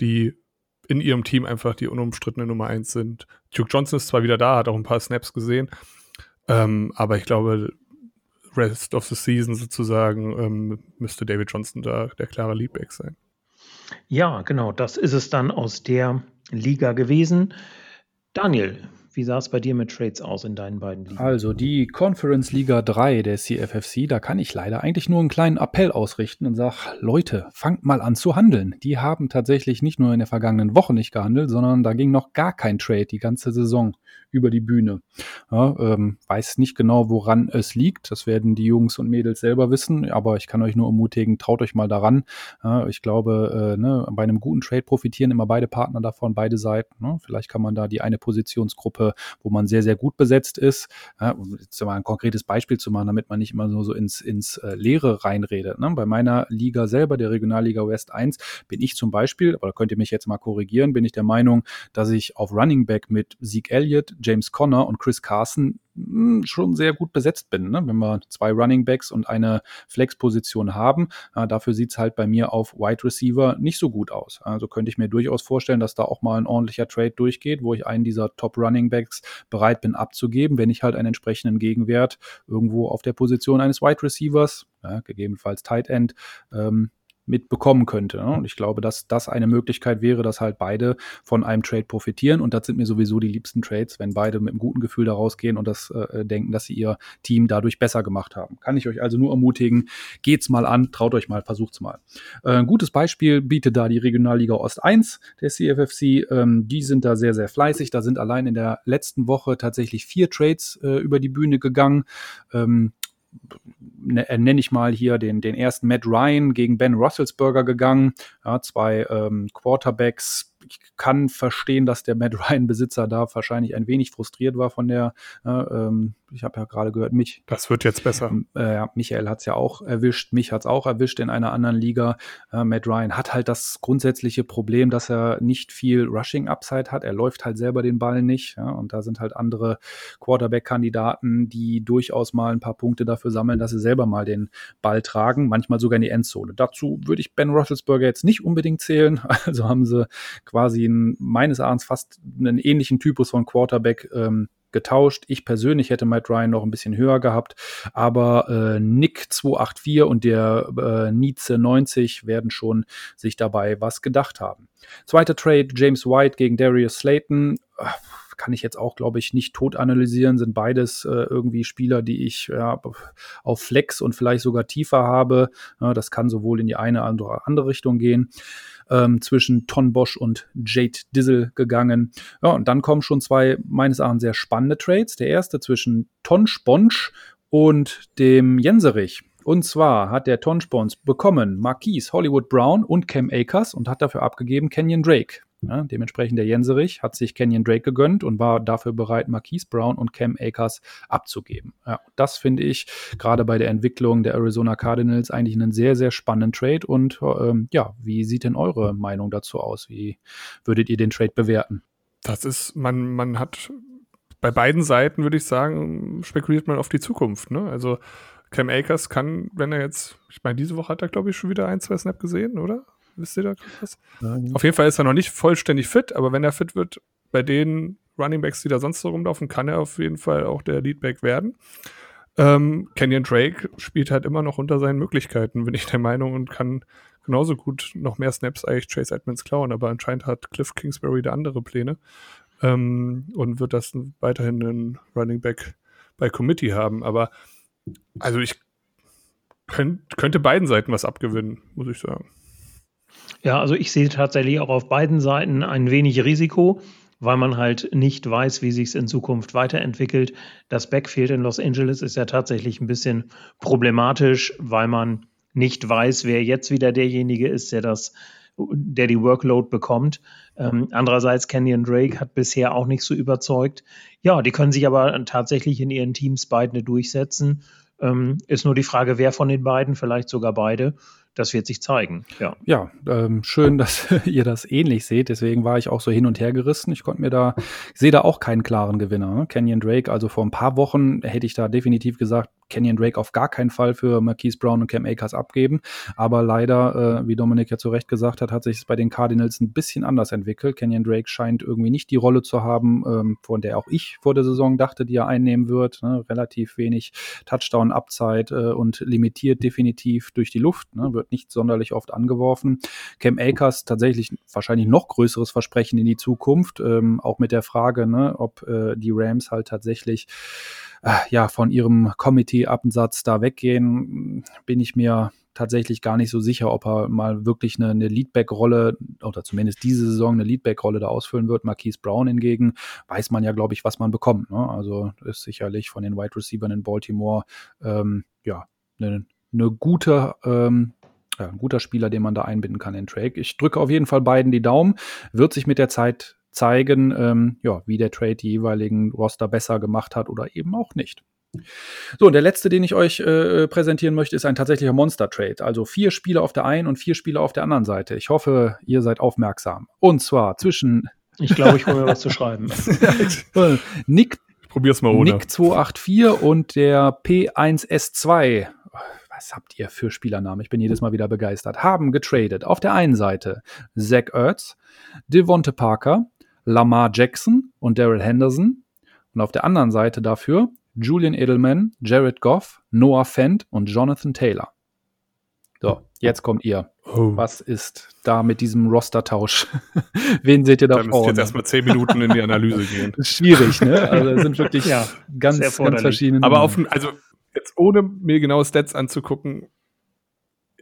die in ihrem Team einfach die unumstrittene Nummer eins sind. Duke Johnson ist zwar wieder da, hat auch ein paar Snaps gesehen, ähm, aber ich glaube, Rest of the Season sozusagen ähm, müsste David Johnson da der klare Leadback sein.
Ja, genau, das ist es dann aus der Liga gewesen. Daniel, wie sah es bei dir mit Trades aus in deinen beiden
Ligen? Also die Conference Liga 3 der CFFC, da kann ich leider eigentlich nur einen kleinen Appell ausrichten und sage, Leute, fangt mal an zu handeln. Die haben tatsächlich nicht nur in der vergangenen Woche nicht gehandelt, sondern da ging noch gar kein Trade die ganze Saison über die Bühne. Ja, ähm, weiß nicht genau, woran es liegt. Das werden die Jungs und Mädels selber wissen, aber ich kann euch nur ermutigen, traut euch mal daran. Ja, ich glaube, äh, ne, bei einem guten Trade profitieren immer beide Partner davon, beide Seiten. Ne? Vielleicht kann man da die eine Positionsgruppe, wo man sehr, sehr gut besetzt ist, ja, jetzt mal ein konkretes Beispiel zu machen, damit man nicht immer nur so ins, ins äh, Leere reinredet. Ne? Bei meiner Liga selber, der Regionalliga West 1, bin ich zum Beispiel, aber da könnt ihr mich jetzt mal korrigieren, bin ich der Meinung, dass ich auf Running Back mit Zeke Elliott, James Conner und Chris Carson hm, schon sehr gut besetzt bin. Ne? Wenn wir zwei Running Backs und eine Flex-Position haben, äh, dafür sieht es halt bei mir auf Wide Receiver nicht so gut aus. Also könnte ich mir durchaus vorstellen, dass da auch mal ein ordentlicher Trade durchgeht, wo ich einen dieser Top Running Backs bereit bin abzugeben, wenn ich halt einen entsprechenden Gegenwert irgendwo auf der Position eines Wide Receivers, ja, gegebenenfalls Tight End, ähm, mitbekommen könnte. Ne? Und ich glaube, dass das eine Möglichkeit wäre, dass halt beide von einem Trade profitieren. Und das sind mir sowieso die liebsten Trades, wenn beide mit einem guten Gefühl daraus gehen und das äh, denken, dass sie ihr Team dadurch besser gemacht haben. Kann ich euch also nur ermutigen, geht's mal an, traut euch mal, versucht's mal. Äh, ein gutes Beispiel bietet da die Regionalliga Ost 1 der CFFC. Ähm, die sind da sehr, sehr fleißig. Da sind allein in der letzten Woche tatsächlich vier Trades äh, über die Bühne gegangen. Ähm, äh, nenne ich mal hier den, den ersten Matt Ryan gegen Ben Roethlisberger gegangen. Ja, zwei ähm, Quarterbacks ich kann verstehen, dass der Matt Ryan-Besitzer da wahrscheinlich ein wenig frustriert war von der, äh, ähm, ich habe ja gerade gehört, mich.
Das wird jetzt besser.
Äh, Michael hat es ja auch erwischt, mich hat es auch erwischt in einer anderen Liga. Äh, Matt Ryan hat halt das grundsätzliche Problem, dass er nicht viel Rushing-Upside hat. Er läuft halt selber den Ball nicht. Ja, und da sind halt andere Quarterback-Kandidaten, die durchaus mal ein paar Punkte dafür sammeln, dass sie selber mal den Ball tragen, manchmal sogar in die Endzone. Dazu würde ich Ben Roethlisberger jetzt nicht unbedingt zählen. Also haben sie quasi ein, meines Erachtens fast einen ähnlichen Typus von Quarterback ähm, getauscht. Ich persönlich hätte Matt Ryan noch ein bisschen höher gehabt, aber äh, Nick 284 und der äh, Nietzsche 90 werden schon sich dabei was gedacht haben. Zweiter Trade, James White gegen Darius Slayton. Kann ich jetzt auch, glaube ich, nicht tot analysieren. Sind beides äh, irgendwie Spieler, die ich ja, auf Flex und vielleicht sogar tiefer habe. Ja, das kann sowohl in die eine oder andere Richtung gehen ähm, zwischen Ton Bosch und Jade Dizzle gegangen. Ja, und dann kommen schon zwei meines Erachtens sehr spannende Trades. Der erste zwischen Ton Sponge und dem Jenserich. Und zwar hat der Ton Sponge bekommen Marquise Hollywood Brown und Cam Akers und hat dafür abgegeben Kenyon Drake. Ja, dementsprechend der Jenserich hat sich Kenyon Drake gegönnt und war dafür bereit, Marquise Brown und Cam Akers abzugeben. Ja, das finde ich gerade bei der Entwicklung der Arizona Cardinals eigentlich einen sehr, sehr spannenden Trade. Und ähm, ja, wie sieht denn eure Meinung dazu aus? Wie würdet ihr den Trade bewerten?
Das ist, man, man hat bei beiden Seiten, würde ich sagen, spekuliert man auf die Zukunft. Ne? Also Cam Akers kann, wenn er jetzt, ich meine, diese Woche hat er, glaube ich, schon wieder ein, zwei Snap gesehen, oder? Wisst ihr da was? Auf jeden Fall ist er noch nicht vollständig fit, aber wenn er fit wird, bei den Runningbacks, die da sonst so rumlaufen, kann er auf jeden Fall auch der Leadback werden. Ähm, Kenyon Drake spielt halt immer noch unter seinen Möglichkeiten, bin ich der Meinung, und kann genauso gut noch mehr Snaps eigentlich Chase Edmonds klauen, aber anscheinend hat Cliff Kingsbury da andere Pläne ähm, und wird das weiterhin einen Running Back bei Committee haben. Aber also ich könnt, könnte beiden Seiten was abgewinnen, muss ich sagen.
Ja, also ich sehe tatsächlich auch auf beiden Seiten ein wenig Risiko, weil man halt nicht weiß, wie sich es in Zukunft weiterentwickelt. Das Backfield in Los Angeles ist ja tatsächlich ein bisschen problematisch, weil man nicht weiß, wer jetzt wieder derjenige ist, der das, der die Workload bekommt. Ähm, andererseits Kenyon Drake hat bisher auch nicht so überzeugt. Ja, die können sich aber tatsächlich in ihren Teams beide durchsetzen. Ähm, ist nur die Frage, wer von den beiden, vielleicht sogar beide das wird sich zeigen. Ja,
ja ähm, schön, dass ihr das ähnlich seht. Deswegen war ich auch so hin und her gerissen. Ich konnte mir da, sehe da auch keinen klaren Gewinner. Ne? Kenyon Drake, also vor ein paar Wochen hätte ich da definitiv gesagt, Kenyon Drake auf gar keinen Fall für Marquise Brown und Cam Akers abgeben. Aber leider, äh, wie Dominik ja zu Recht gesagt hat, hat sich es bei den Cardinals ein bisschen anders entwickelt. Kenyon Drake scheint irgendwie nicht die Rolle zu haben, ähm, von der auch ich vor der Saison dachte, die er einnehmen wird. Ne? Relativ wenig Touchdown-Upside äh, und limitiert definitiv durch die Luft. Ne? Wird nicht sonderlich oft angeworfen. Cam Akers tatsächlich wahrscheinlich noch größeres Versprechen in die Zukunft. Ähm, auch mit der Frage, ne, ob äh, die Rams halt tatsächlich äh, ja, von ihrem Committee-Absatz da weggehen, bin ich mir tatsächlich gar nicht so sicher, ob er mal wirklich eine, eine Leadback-Rolle oder zumindest diese Saison eine Leadback-Rolle da ausfüllen wird. Marquise Brown hingegen weiß man ja, glaube ich, was man bekommt. Ne? Also ist sicherlich von den Wide Receivers in Baltimore ähm, ja eine, eine gute ähm, ja, ein guter Spieler, den man da einbinden kann in Drake. Ich drücke auf jeden Fall beiden die Daumen. Wird sich mit der Zeit zeigen, ähm, ja, wie der Trade die jeweiligen Roster besser gemacht hat oder eben auch nicht. So, und der letzte, den ich euch äh, präsentieren möchte, ist ein tatsächlicher Monster-Trade. Also vier Spieler auf der einen und vier Spieler auf der anderen Seite. Ich hoffe, ihr seid aufmerksam. Und zwar zwischen.
Ich glaube, ich hole mir was zu schreiben.
Nick,
ich probier's mal ohne.
Nick 284 und der P1S2 was habt ihr für Spielernamen? Ich bin jedes Mal wieder begeistert. Haben getradet. Auf der einen Seite Zach Ertz, Devonte Parker, Lamar Jackson und Daryl Henderson. Und auf der anderen Seite dafür Julian Edelman, Jared Goff, Noah Fent und Jonathan Taylor. So, jetzt kommt ihr. Oh. Was ist da mit diesem Roster-Tausch? Wen seht ihr da, da
vorne? Da jetzt erstmal zehn Minuten in die Analyse gehen.
Das ist schwierig, ne? Also es sind wirklich ja, ganz, ganz verschiedene.
Aber auf, also jetzt ohne mir genaue Stats anzugucken,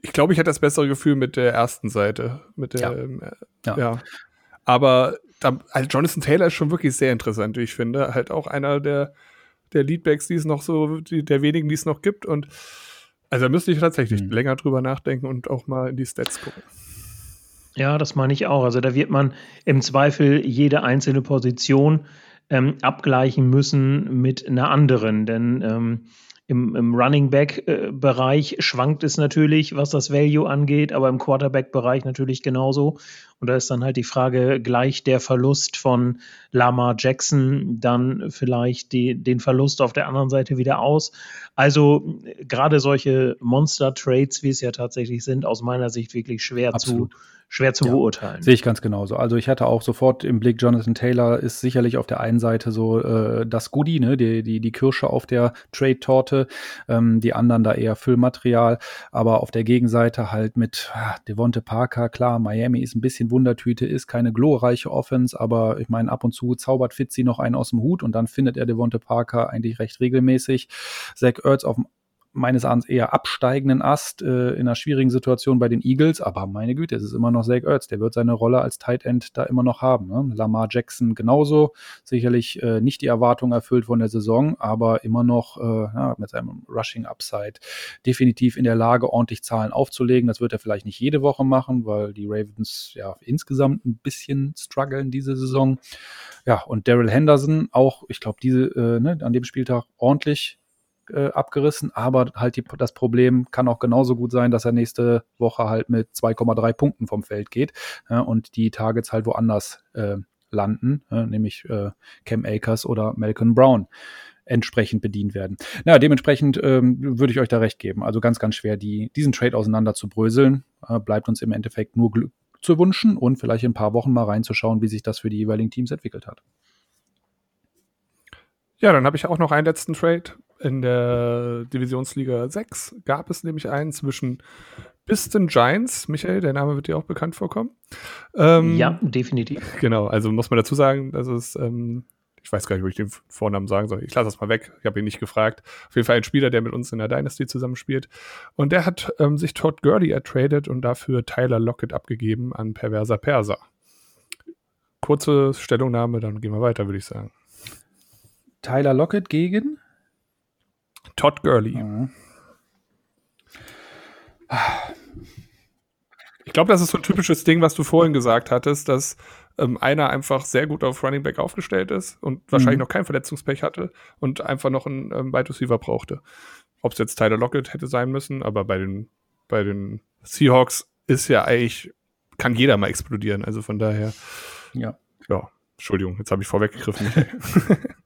ich glaube, ich hätte das bessere Gefühl mit der ersten Seite. Mit der, ja. Ähm, ja. ja. Aber da, also Jonathan Taylor ist schon wirklich sehr interessant, wie ich finde. Halt auch einer der, der Leadbacks, die es noch so, die, der wenigen, die es noch gibt. Und also da müsste ich tatsächlich mhm. länger drüber nachdenken und auch mal in die Stats gucken.
Ja, das meine ich auch. Also da wird man im Zweifel jede einzelne Position ähm, abgleichen müssen mit einer anderen. Denn ähm, im, im Running Back-Bereich äh, schwankt es natürlich, was das Value angeht, aber im Quarterback-Bereich natürlich genauso. Und da ist dann halt die Frage, gleich der Verlust von Lamar Jackson dann vielleicht die, den Verlust auf der anderen Seite wieder aus. Also gerade solche Monster-Trades, wie es ja tatsächlich sind, aus meiner Sicht wirklich schwer Absolut. zu schwer zu ja, beurteilen.
Sehe ich ganz genauso. Also ich hatte auch sofort im Blick, Jonathan Taylor ist sicherlich auf der einen Seite so äh, das Goodie, ne, die, die, die Kirsche auf der Trade-Torte, ähm, die anderen da eher Füllmaterial, aber auf der Gegenseite halt mit ah, Devonte Parker, klar, Miami ist ein bisschen Wundertüte, ist keine glorreiche Offense, aber ich meine, ab und zu zaubert Fitzy noch einen aus dem Hut und dann findet er Devonte Parker eigentlich recht regelmäßig. Zach Ertz auf dem meines Erachtens eher absteigenden Ast äh, in einer schwierigen Situation bei den Eagles, aber meine Güte, es ist immer noch Zach Ertz, der wird seine Rolle als Tight End da immer noch haben. Ne? Lamar Jackson genauso, sicherlich äh, nicht die Erwartung erfüllt von der Saison, aber immer noch äh, ja, mit seinem Rushing Upside definitiv in der Lage, ordentlich Zahlen aufzulegen. Das wird er vielleicht nicht jede Woche machen, weil die Ravens ja insgesamt ein bisschen strugglen diese Saison. Ja, und Daryl Henderson auch, ich glaube, diese äh, ne, an dem Spieltag ordentlich äh, abgerissen, aber halt die, das Problem kann auch genauso gut sein, dass er nächste Woche halt mit 2,3 Punkten vom Feld geht ja, und die Targets halt woanders äh, landen, ja, nämlich äh, Cam Akers oder Malcolm Brown entsprechend bedient werden. Na, dementsprechend ähm, würde ich euch da recht geben. Also ganz, ganz schwer, die, diesen Trade auseinander zu bröseln. Äh, bleibt uns im Endeffekt nur Glück zu wünschen und vielleicht in ein paar Wochen mal reinzuschauen, wie sich das für die jeweiligen Teams entwickelt hat.
Ja, dann habe ich auch noch einen letzten Trade In der Divisionsliga 6 gab es nämlich einen zwischen Piston Giants. Michael, der Name wird dir auch bekannt vorkommen.
Ähm, ja, definitiv.
Genau, also muss man dazu sagen, dass es ähm, ich weiß gar nicht, ob ich den Vornamen sagen soll. Ich lasse das mal weg. Ich habe ihn nicht gefragt. Auf jeden Fall ein Spieler, der mit uns in der Dynasty zusammenspielt. Und der hat ähm, sich Todd Gurley ertradet und dafür Tyler Lockett abgegeben an Perverser Perser. Kurze Stellungnahme, dann gehen wir weiter, würde ich sagen.
Tyler Lockett gegen?
Todd Gurley. Mhm. Ich glaube, das ist so ein typisches Ding, was du vorhin gesagt hattest, dass ähm, einer einfach sehr gut auf Running Back aufgestellt ist und wahrscheinlich mhm. noch kein Verletzungspech hatte und einfach noch einen ähm, Wide Receiver brauchte. Ob es jetzt Tyler Lockett hätte sein müssen, aber bei den, bei den Seahawks ist ja eigentlich, kann jeder mal explodieren. Also von daher,
ja.
Ja, Entschuldigung, jetzt habe ich vorweggegriffen.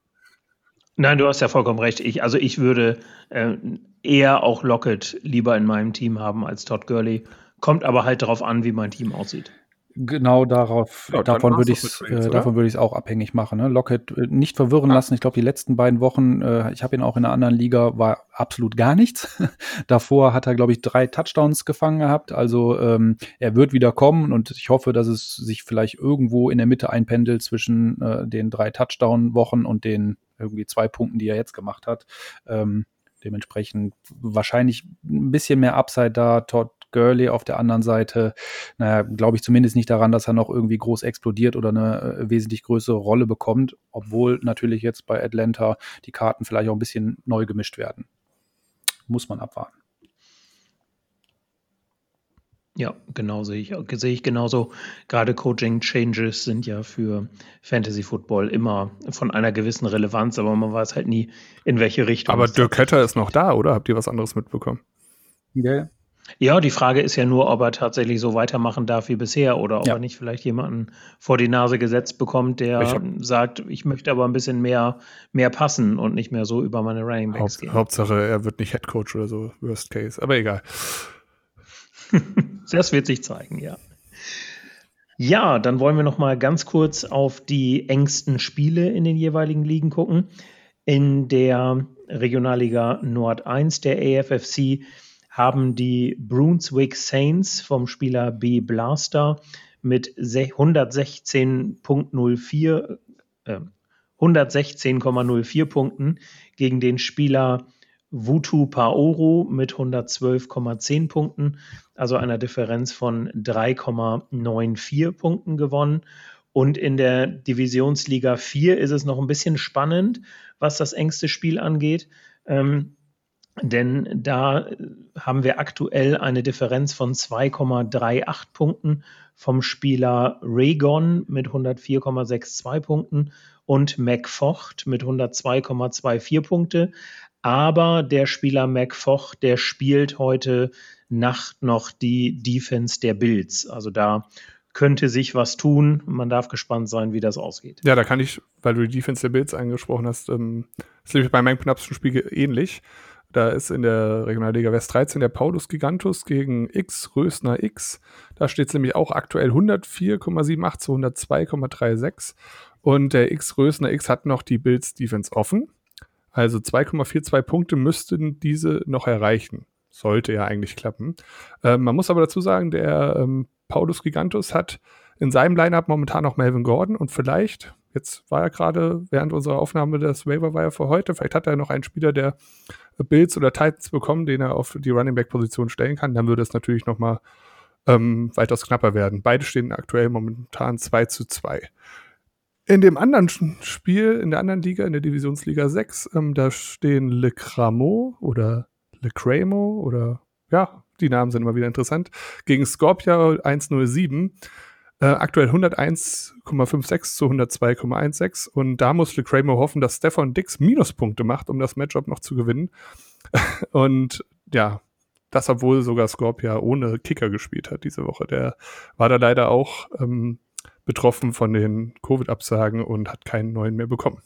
Nein, du hast ja vollkommen recht. Ich, also ich würde äh, eher auch Lockett lieber in meinem Team haben als Todd Gurley. Kommt aber halt darauf an, wie mein Team aussieht.
Genau darauf, ja, davon würde ich es äh, davon würde ich es auch abhängig machen. Ne? Lockett äh, nicht verwirren ah. lassen. Ich glaube, die letzten beiden Wochen, äh, ich habe ihn auch in einer anderen Liga, war absolut gar nichts. Davor hat er, glaube ich, drei Touchdowns gefangen gehabt. Also ähm, er wird wieder kommen und ich hoffe, dass es sich vielleicht irgendwo in der Mitte einpendelt zwischen äh, den drei Touchdown-Wochen und den irgendwie zwei Punkten, die er jetzt gemacht hat. Ähm, dementsprechend wahrscheinlich ein bisschen mehr Upside da. Todd Gurley auf der anderen Seite, naja, glaube ich zumindest nicht daran, dass er noch irgendwie groß explodiert oder eine äh, wesentlich größere Rolle bekommt, obwohl natürlich jetzt bei Atlanta die Karten vielleicht auch ein bisschen neu gemischt werden. Muss man abwarten.
Ja, genau sehe ich, sehe ich genauso. Gerade Coaching Changes sind ja für Fantasy Football immer von einer gewissen Relevanz, aber man weiß halt nie, in welche Richtung.
Aber Dirk Hatter ist noch da, oder? Habt ihr was anderes mitbekommen?
Ja, ja, die Frage ist ja nur, ob er tatsächlich so weitermachen darf wie bisher oder ob ja. er nicht vielleicht jemanden vor die Nase gesetzt bekommt, der ich sagt, ich möchte aber ein bisschen mehr, mehr passen und nicht mehr so über meine Running Backs
Haupt, gehen. Hauptsache, er wird nicht Head Coach oder so, Worst Case, aber egal.
das wird sich zeigen, ja. Ja, dann wollen wir noch mal ganz kurz auf die engsten Spiele in den jeweiligen Ligen gucken. In der Regionalliga Nord 1 der AFFC haben die Brunswick Saints vom Spieler B Blaster mit 116.04 äh, 116,04 Punkten gegen den Spieler Wutu Paoro mit 112,10 Punkten, also einer Differenz von 3,94 Punkten gewonnen. Und in der Divisionsliga 4 ist es noch ein bisschen spannend, was das engste Spiel angeht. Ähm, denn da haben wir aktuell eine Differenz von 2,38 Punkten vom Spieler Raygon mit 104,62 Punkten und McFocht mit 102,24 Punkte. Aber der Spieler McFocht, der spielt heute Nacht noch die Defense der Bills. Also da könnte sich was tun. Man darf gespannt sein, wie das ausgeht.
Ja, da kann ich, weil du die Defense der Bills angesprochen hast, ähm, ist nämlich bei meinem knappsten Spiel ähnlich. Da ist in der Regionalliga West 13 der Paulus Gigantus gegen X Rösner X. Da steht es nämlich auch aktuell 104,78 zu 102,36. Und der X Rösner X hat noch die Bills Defense offen. Also 2,42 Punkte müssten diese noch erreichen. Sollte ja eigentlich klappen. Ähm, man muss aber dazu sagen, der ähm, Paulus Gigantus hat in seinem Lineup momentan noch Melvin Gordon und vielleicht, jetzt war er gerade während unserer Aufnahme das Waiver Wire für heute, vielleicht hat er noch einen Spieler, der Bills oder Titans bekommen, den er auf die Running Back Position stellen kann, dann würde es natürlich noch mal ähm, weitaus knapper werden. Beide stehen aktuell momentan 2 zu 2. In dem anderen Spiel, in der anderen Liga, in der Divisionsliga 6, ähm, da stehen Le Cramo oder Le Cramo oder ja, die Namen sind immer wieder interessant, gegen Scorpia 107. Äh, aktuell 101,56 zu 102,16 und da muss Kramer hoffen, dass Stefan Dix Minuspunkte macht, um das Matchup noch zu gewinnen. und ja, das obwohl sogar Scorpia ohne Kicker gespielt hat diese Woche. Der war da leider auch ähm, betroffen von den Covid-Absagen und hat keinen neuen mehr bekommen.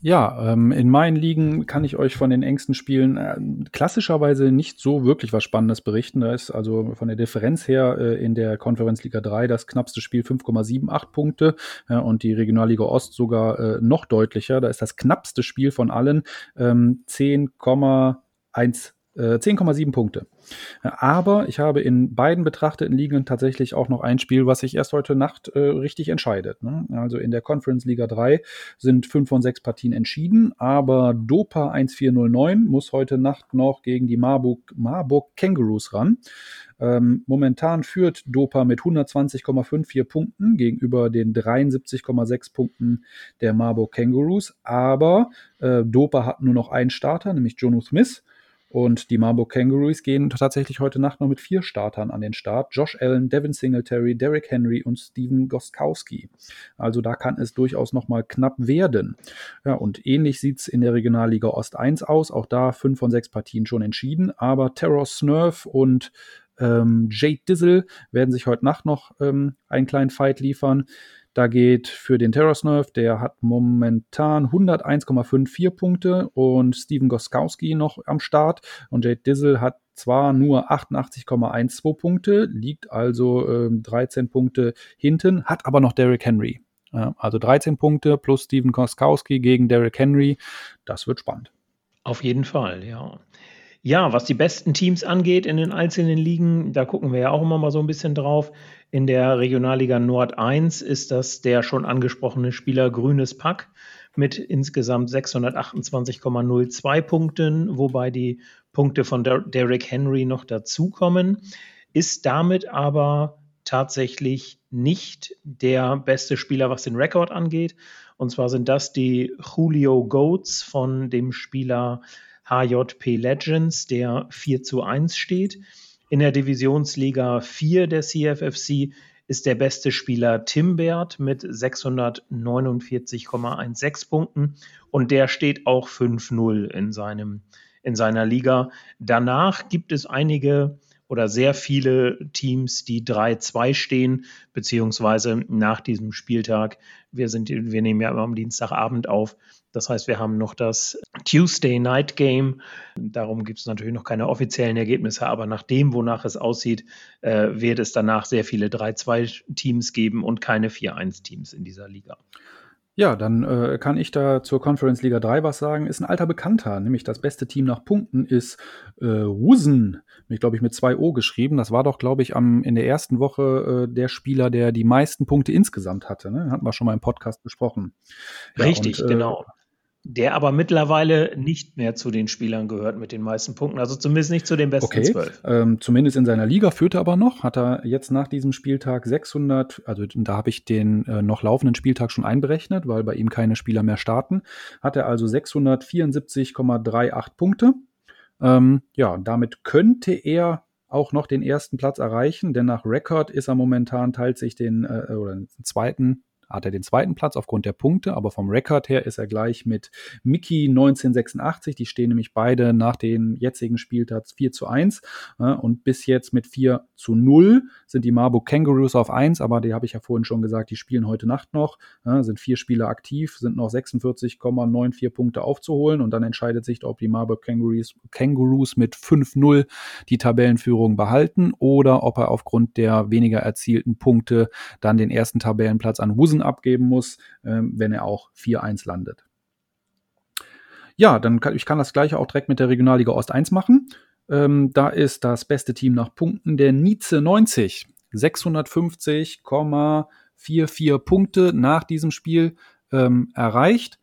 Ja, ähm, in meinen Ligen kann ich euch von den engsten Spielen äh, klassischerweise nicht so wirklich was Spannendes berichten. Da ist also von der Differenz her äh, in der Konferenz Liga 3 das knappste Spiel 5,78 Punkte äh, und die Regionalliga Ost sogar äh, noch deutlicher. Da ist das knappste Spiel von allen ähm, 10,1 10,7 äh, Punkte. Aber ich habe in beiden betrachteten Ligen tatsächlich auch noch ein Spiel, was sich erst heute Nacht äh, richtig entscheidet. Ne? Also in der Conference Liga 3 sind fünf von sechs Partien entschieden, aber Dopa 1409 muss heute Nacht noch gegen die Marburg, Marburg Kangaroos ran. Ähm, momentan führt Dopa mit 120,54 Punkten gegenüber den 73,6 Punkten der Marburg Kangaroos. Aber äh, Dopa hat nur noch einen Starter, nämlich Jono Smith. Und die Marburg Kangaroos gehen tatsächlich heute Nacht noch mit vier Startern an den Start. Josh Allen, Devin Singletary, Derrick Henry und Steven Goskowski. Also da kann es durchaus noch mal knapp werden. Ja, und ähnlich sieht es in der Regionalliga Ost 1 aus. Auch da fünf von sechs Partien schon entschieden. Aber Terror Snurf und ähm, Jade Dizzle werden sich heute Nacht noch ähm, einen kleinen Fight liefern. Da geht für den Terrasnerf, der hat momentan 101,54 Punkte und Steven Goskowski noch am Start und Jade Dizzle hat zwar nur 88,12 Punkte, liegt also äh, 13 Punkte hinten, hat aber noch Derrick Henry. Ja, also 13 Punkte plus Steven Goskowski gegen Derrick Henry. Das wird spannend.
Auf jeden Fall, ja. Ja, was die besten Teams angeht in den einzelnen Ligen, da gucken wir ja auch immer mal so ein bisschen drauf. In der Regionalliga Nord 1 ist das der schon angesprochene Spieler Grünes Pack mit insgesamt 628,02 Punkten, wobei die Punkte von Derrick Henry noch dazukommen. Ist damit aber tatsächlich nicht der beste Spieler, was den Rekord angeht. Und zwar sind das die Julio Goats von dem Spieler HJP Legends, der 4 zu 1 steht. In der Divisionsliga 4 der CFFC ist der beste Spieler Timbert mit 649,16 Punkten und der steht auch 5-0 in, in seiner Liga. Danach gibt es einige oder sehr viele Teams, die 3-2 stehen, beziehungsweise nach diesem Spieltag. Wir, sind, wir nehmen ja immer am Dienstagabend auf. Das heißt, wir haben noch das Tuesday Night Game. Darum gibt es natürlich noch keine offiziellen Ergebnisse, aber nach dem, wonach es aussieht, äh, wird es danach sehr viele 3-2-Teams geben und keine 4-1-Teams in dieser Liga.
Ja, dann äh, kann ich da zur Conference Liga 3 was sagen. Ist ein alter Bekannter, nämlich das beste Team nach Punkten ist äh, Wusen, mit, glaube ich, mit zwei O geschrieben. Das war doch, glaube ich, am, in der ersten Woche äh, der Spieler, der die meisten Punkte insgesamt hatte. Ne? Hatten wir schon mal im Podcast besprochen.
Ja, Richtig, und, äh, genau der aber mittlerweile nicht mehr zu den Spielern gehört mit den meisten Punkten, also zumindest nicht zu den besten
okay. zwölf. Ähm, zumindest in seiner Liga führt er aber noch, hat er jetzt nach diesem Spieltag 600, also da habe ich den äh, noch laufenden Spieltag schon einberechnet, weil bei ihm keine Spieler mehr starten, hat er also 674,38 Punkte. Ähm, ja, damit könnte er auch noch den ersten Platz erreichen, denn nach Rekord ist er momentan, teilt sich den, äh, oder den zweiten hat er den zweiten Platz aufgrund der Punkte, aber vom Rekord her ist er gleich mit Mickey 1986. Die stehen nämlich beide nach den jetzigen Spieltags 4 zu 1 und bis jetzt mit 4 zu 0 sind die Marburg Kangaroos auf 1, aber die habe ich ja vorhin schon gesagt, die spielen heute Nacht noch, sind vier Spieler aktiv, sind noch 46,94 Punkte aufzuholen. Und dann entscheidet sich, ob die Marburg Kangaroos, Kangaroos mit 5-0 die Tabellenführung behalten oder ob er aufgrund der weniger erzielten Punkte dann den ersten Tabellenplatz an Wusen abgeben muss, ähm, wenn er auch 4-1 landet. Ja, dann kann ich kann das gleiche auch direkt mit der Regionalliga Ost 1 machen. Ähm, da ist das beste Team nach Punkten der Nize 90. 650,44 Punkte nach diesem Spiel ähm, erreicht.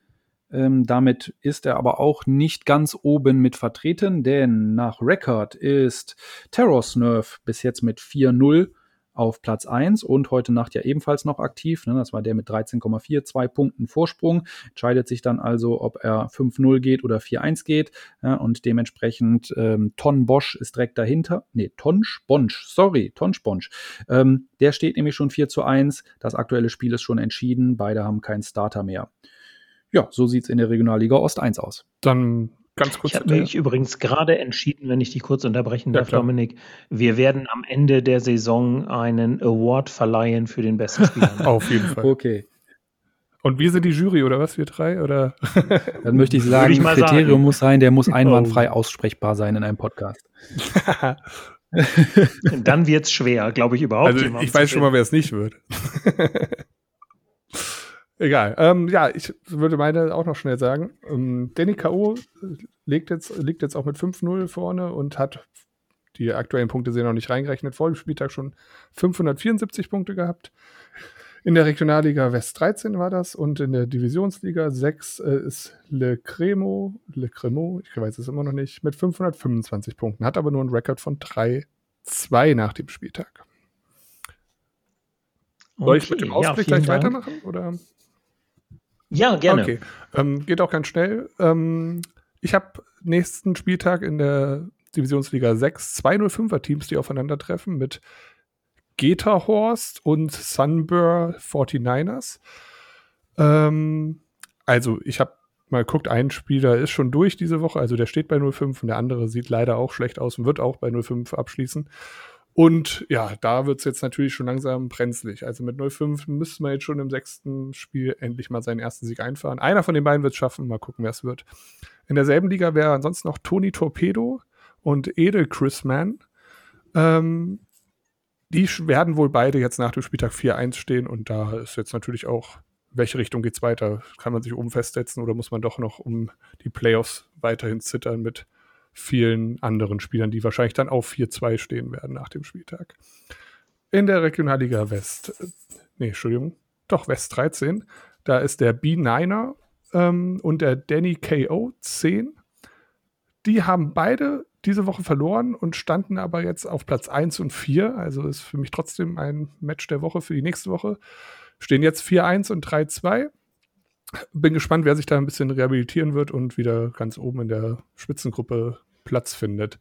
Ähm, damit ist er aber auch nicht ganz oben mit vertreten, denn nach Record ist Terror Snurf bis jetzt mit 4-0 auf Platz 1 und heute Nacht ja ebenfalls noch aktiv. Ne? Das war der mit 13,4, zwei Punkten Vorsprung. Entscheidet sich dann also, ob er 5-0 geht oder 4-1 geht. Ja? Und dementsprechend ähm, Ton Bosch ist direkt dahinter. Nee, Tonsch Bonsch, sorry, Tonsch Bonsch. Ähm, der steht nämlich schon 4 zu 1. Das aktuelle Spiel ist schon entschieden. Beide haben keinen Starter mehr. Ja, so sieht es in der Regionalliga Ost 1 aus.
Dann Ganz kurz.
Ich habe mich übrigens gerade entschieden, wenn ich dich kurz unterbrechen darf, ja, Dominik. Wir werden am Ende der Saison einen Award verleihen für den besten Spieler.
Auf jeden Fall.
Okay.
Und wir sind die Jury oder was, wir drei? Oder?
Dann möchte ich sagen, ich Kriterium sagen. muss sein, der muss einwandfrei oh. aussprechbar sein in einem Podcast.
Dann wird es schwer, glaube ich überhaupt.
Also ich weiß schon mal, wer es nicht wird. Egal. Ähm, ja, ich würde meine auch noch schnell sagen. Ähm, Danny K.O. Liegt jetzt, liegt jetzt auch mit 5-0 vorne und hat die aktuellen Punkte sind noch nicht reingerechnet. Vor dem Spieltag schon 574 Punkte gehabt. In der Regionalliga West 13 war das und in der Divisionsliga 6 äh, ist Le Cremo, Le Cremo, ich weiß es immer noch nicht, mit 525 Punkten, hat aber nur einen Rekord von 3-2 nach dem Spieltag. Okay, Soll ich mit dem Ausblick ja, gleich Dank. weitermachen? Oder?
Ja, gerne. Okay.
Ähm, geht auch ganz schnell. Ähm, ich habe nächsten Spieltag in der Divisionsliga 6 zwei 05er Teams, die aufeinandertreffen mit Geterhorst und Sunbur 49ers. Ähm, also, ich habe mal geguckt, ein Spieler ist schon durch diese Woche, also der steht bei 05 und der andere sieht leider auch schlecht aus und wird auch bei 05 abschließen. Und ja, da wird es jetzt natürlich schon langsam brenzlig. Also mit 05 müsste man jetzt schon im sechsten Spiel endlich mal seinen ersten Sieg einfahren. Einer von den beiden wird es schaffen, mal gucken, wer es wird. In derselben Liga wäre ansonsten noch Tony Torpedo und Edel Chrisman. Ähm, die werden wohl beide jetzt nach dem Spieltag 4-1 stehen und da ist jetzt natürlich auch, welche Richtung geht es weiter? Kann man sich oben festsetzen oder muss man doch noch um die Playoffs weiterhin zittern mit vielen anderen Spielern, die wahrscheinlich dann auf 4-2 stehen werden nach dem Spieltag? In der Regionalliga West, äh, nee, Entschuldigung, doch West 13, da ist der B9er ähm, und der Danny KO 10. Die haben beide diese Woche verloren und standen aber jetzt auf Platz 1 und 4. Also ist für mich trotzdem ein Match der Woche für die nächste Woche. Stehen jetzt 4-1 und 3-2. Bin gespannt, wer sich da ein bisschen rehabilitieren wird und wieder ganz oben in der Spitzengruppe Platz findet.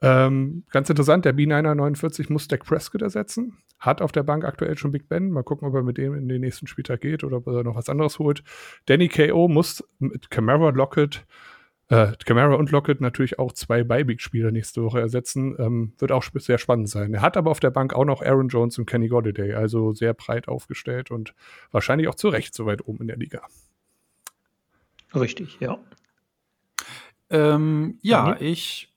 Ähm, ganz interessant, der B9er 49 muss Dak Prescott ersetzen. Hat auf der Bank aktuell schon Big Ben. Mal gucken, ob er mit dem in den nächsten Spieltag geht oder ob er noch was anderes holt. Danny K.O. muss mit Camara Lockett äh, Camara und Lockett natürlich auch zwei Beiwegsspieler nächste Woche ersetzen. Ähm, wird auch sehr spannend sein. Er hat aber auf der Bank auch noch Aaron Jones und Kenny Golladay, also sehr breit aufgestellt und wahrscheinlich auch zu Recht so weit oben in der Liga.
Richtig, ja.
Ähm, ja, ich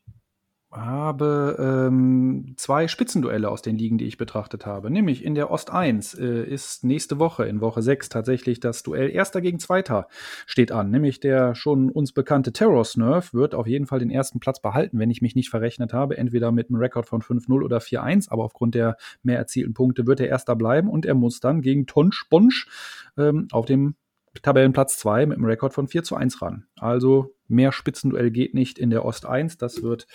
habe ähm, zwei Spitzenduelle aus den Ligen, die ich betrachtet habe. Nämlich in der Ost 1 äh, ist nächste Woche, in Woche 6 tatsächlich das Duell Erster gegen Zweiter steht an. Nämlich der schon uns bekannte Terror Snurf wird auf jeden Fall den ersten Platz behalten, wenn ich mich nicht verrechnet habe. Entweder mit einem Rekord von 5-0 oder 4-1, aber aufgrund der mehr erzielten Punkte wird er Erster bleiben und er muss dann gegen Tonsch Bonsch ähm, auf dem Tabellenplatz 2 mit einem Rekord von 4 zu 1 ran. Also mehr Spitzenduell geht nicht in der Ost 1. Das wird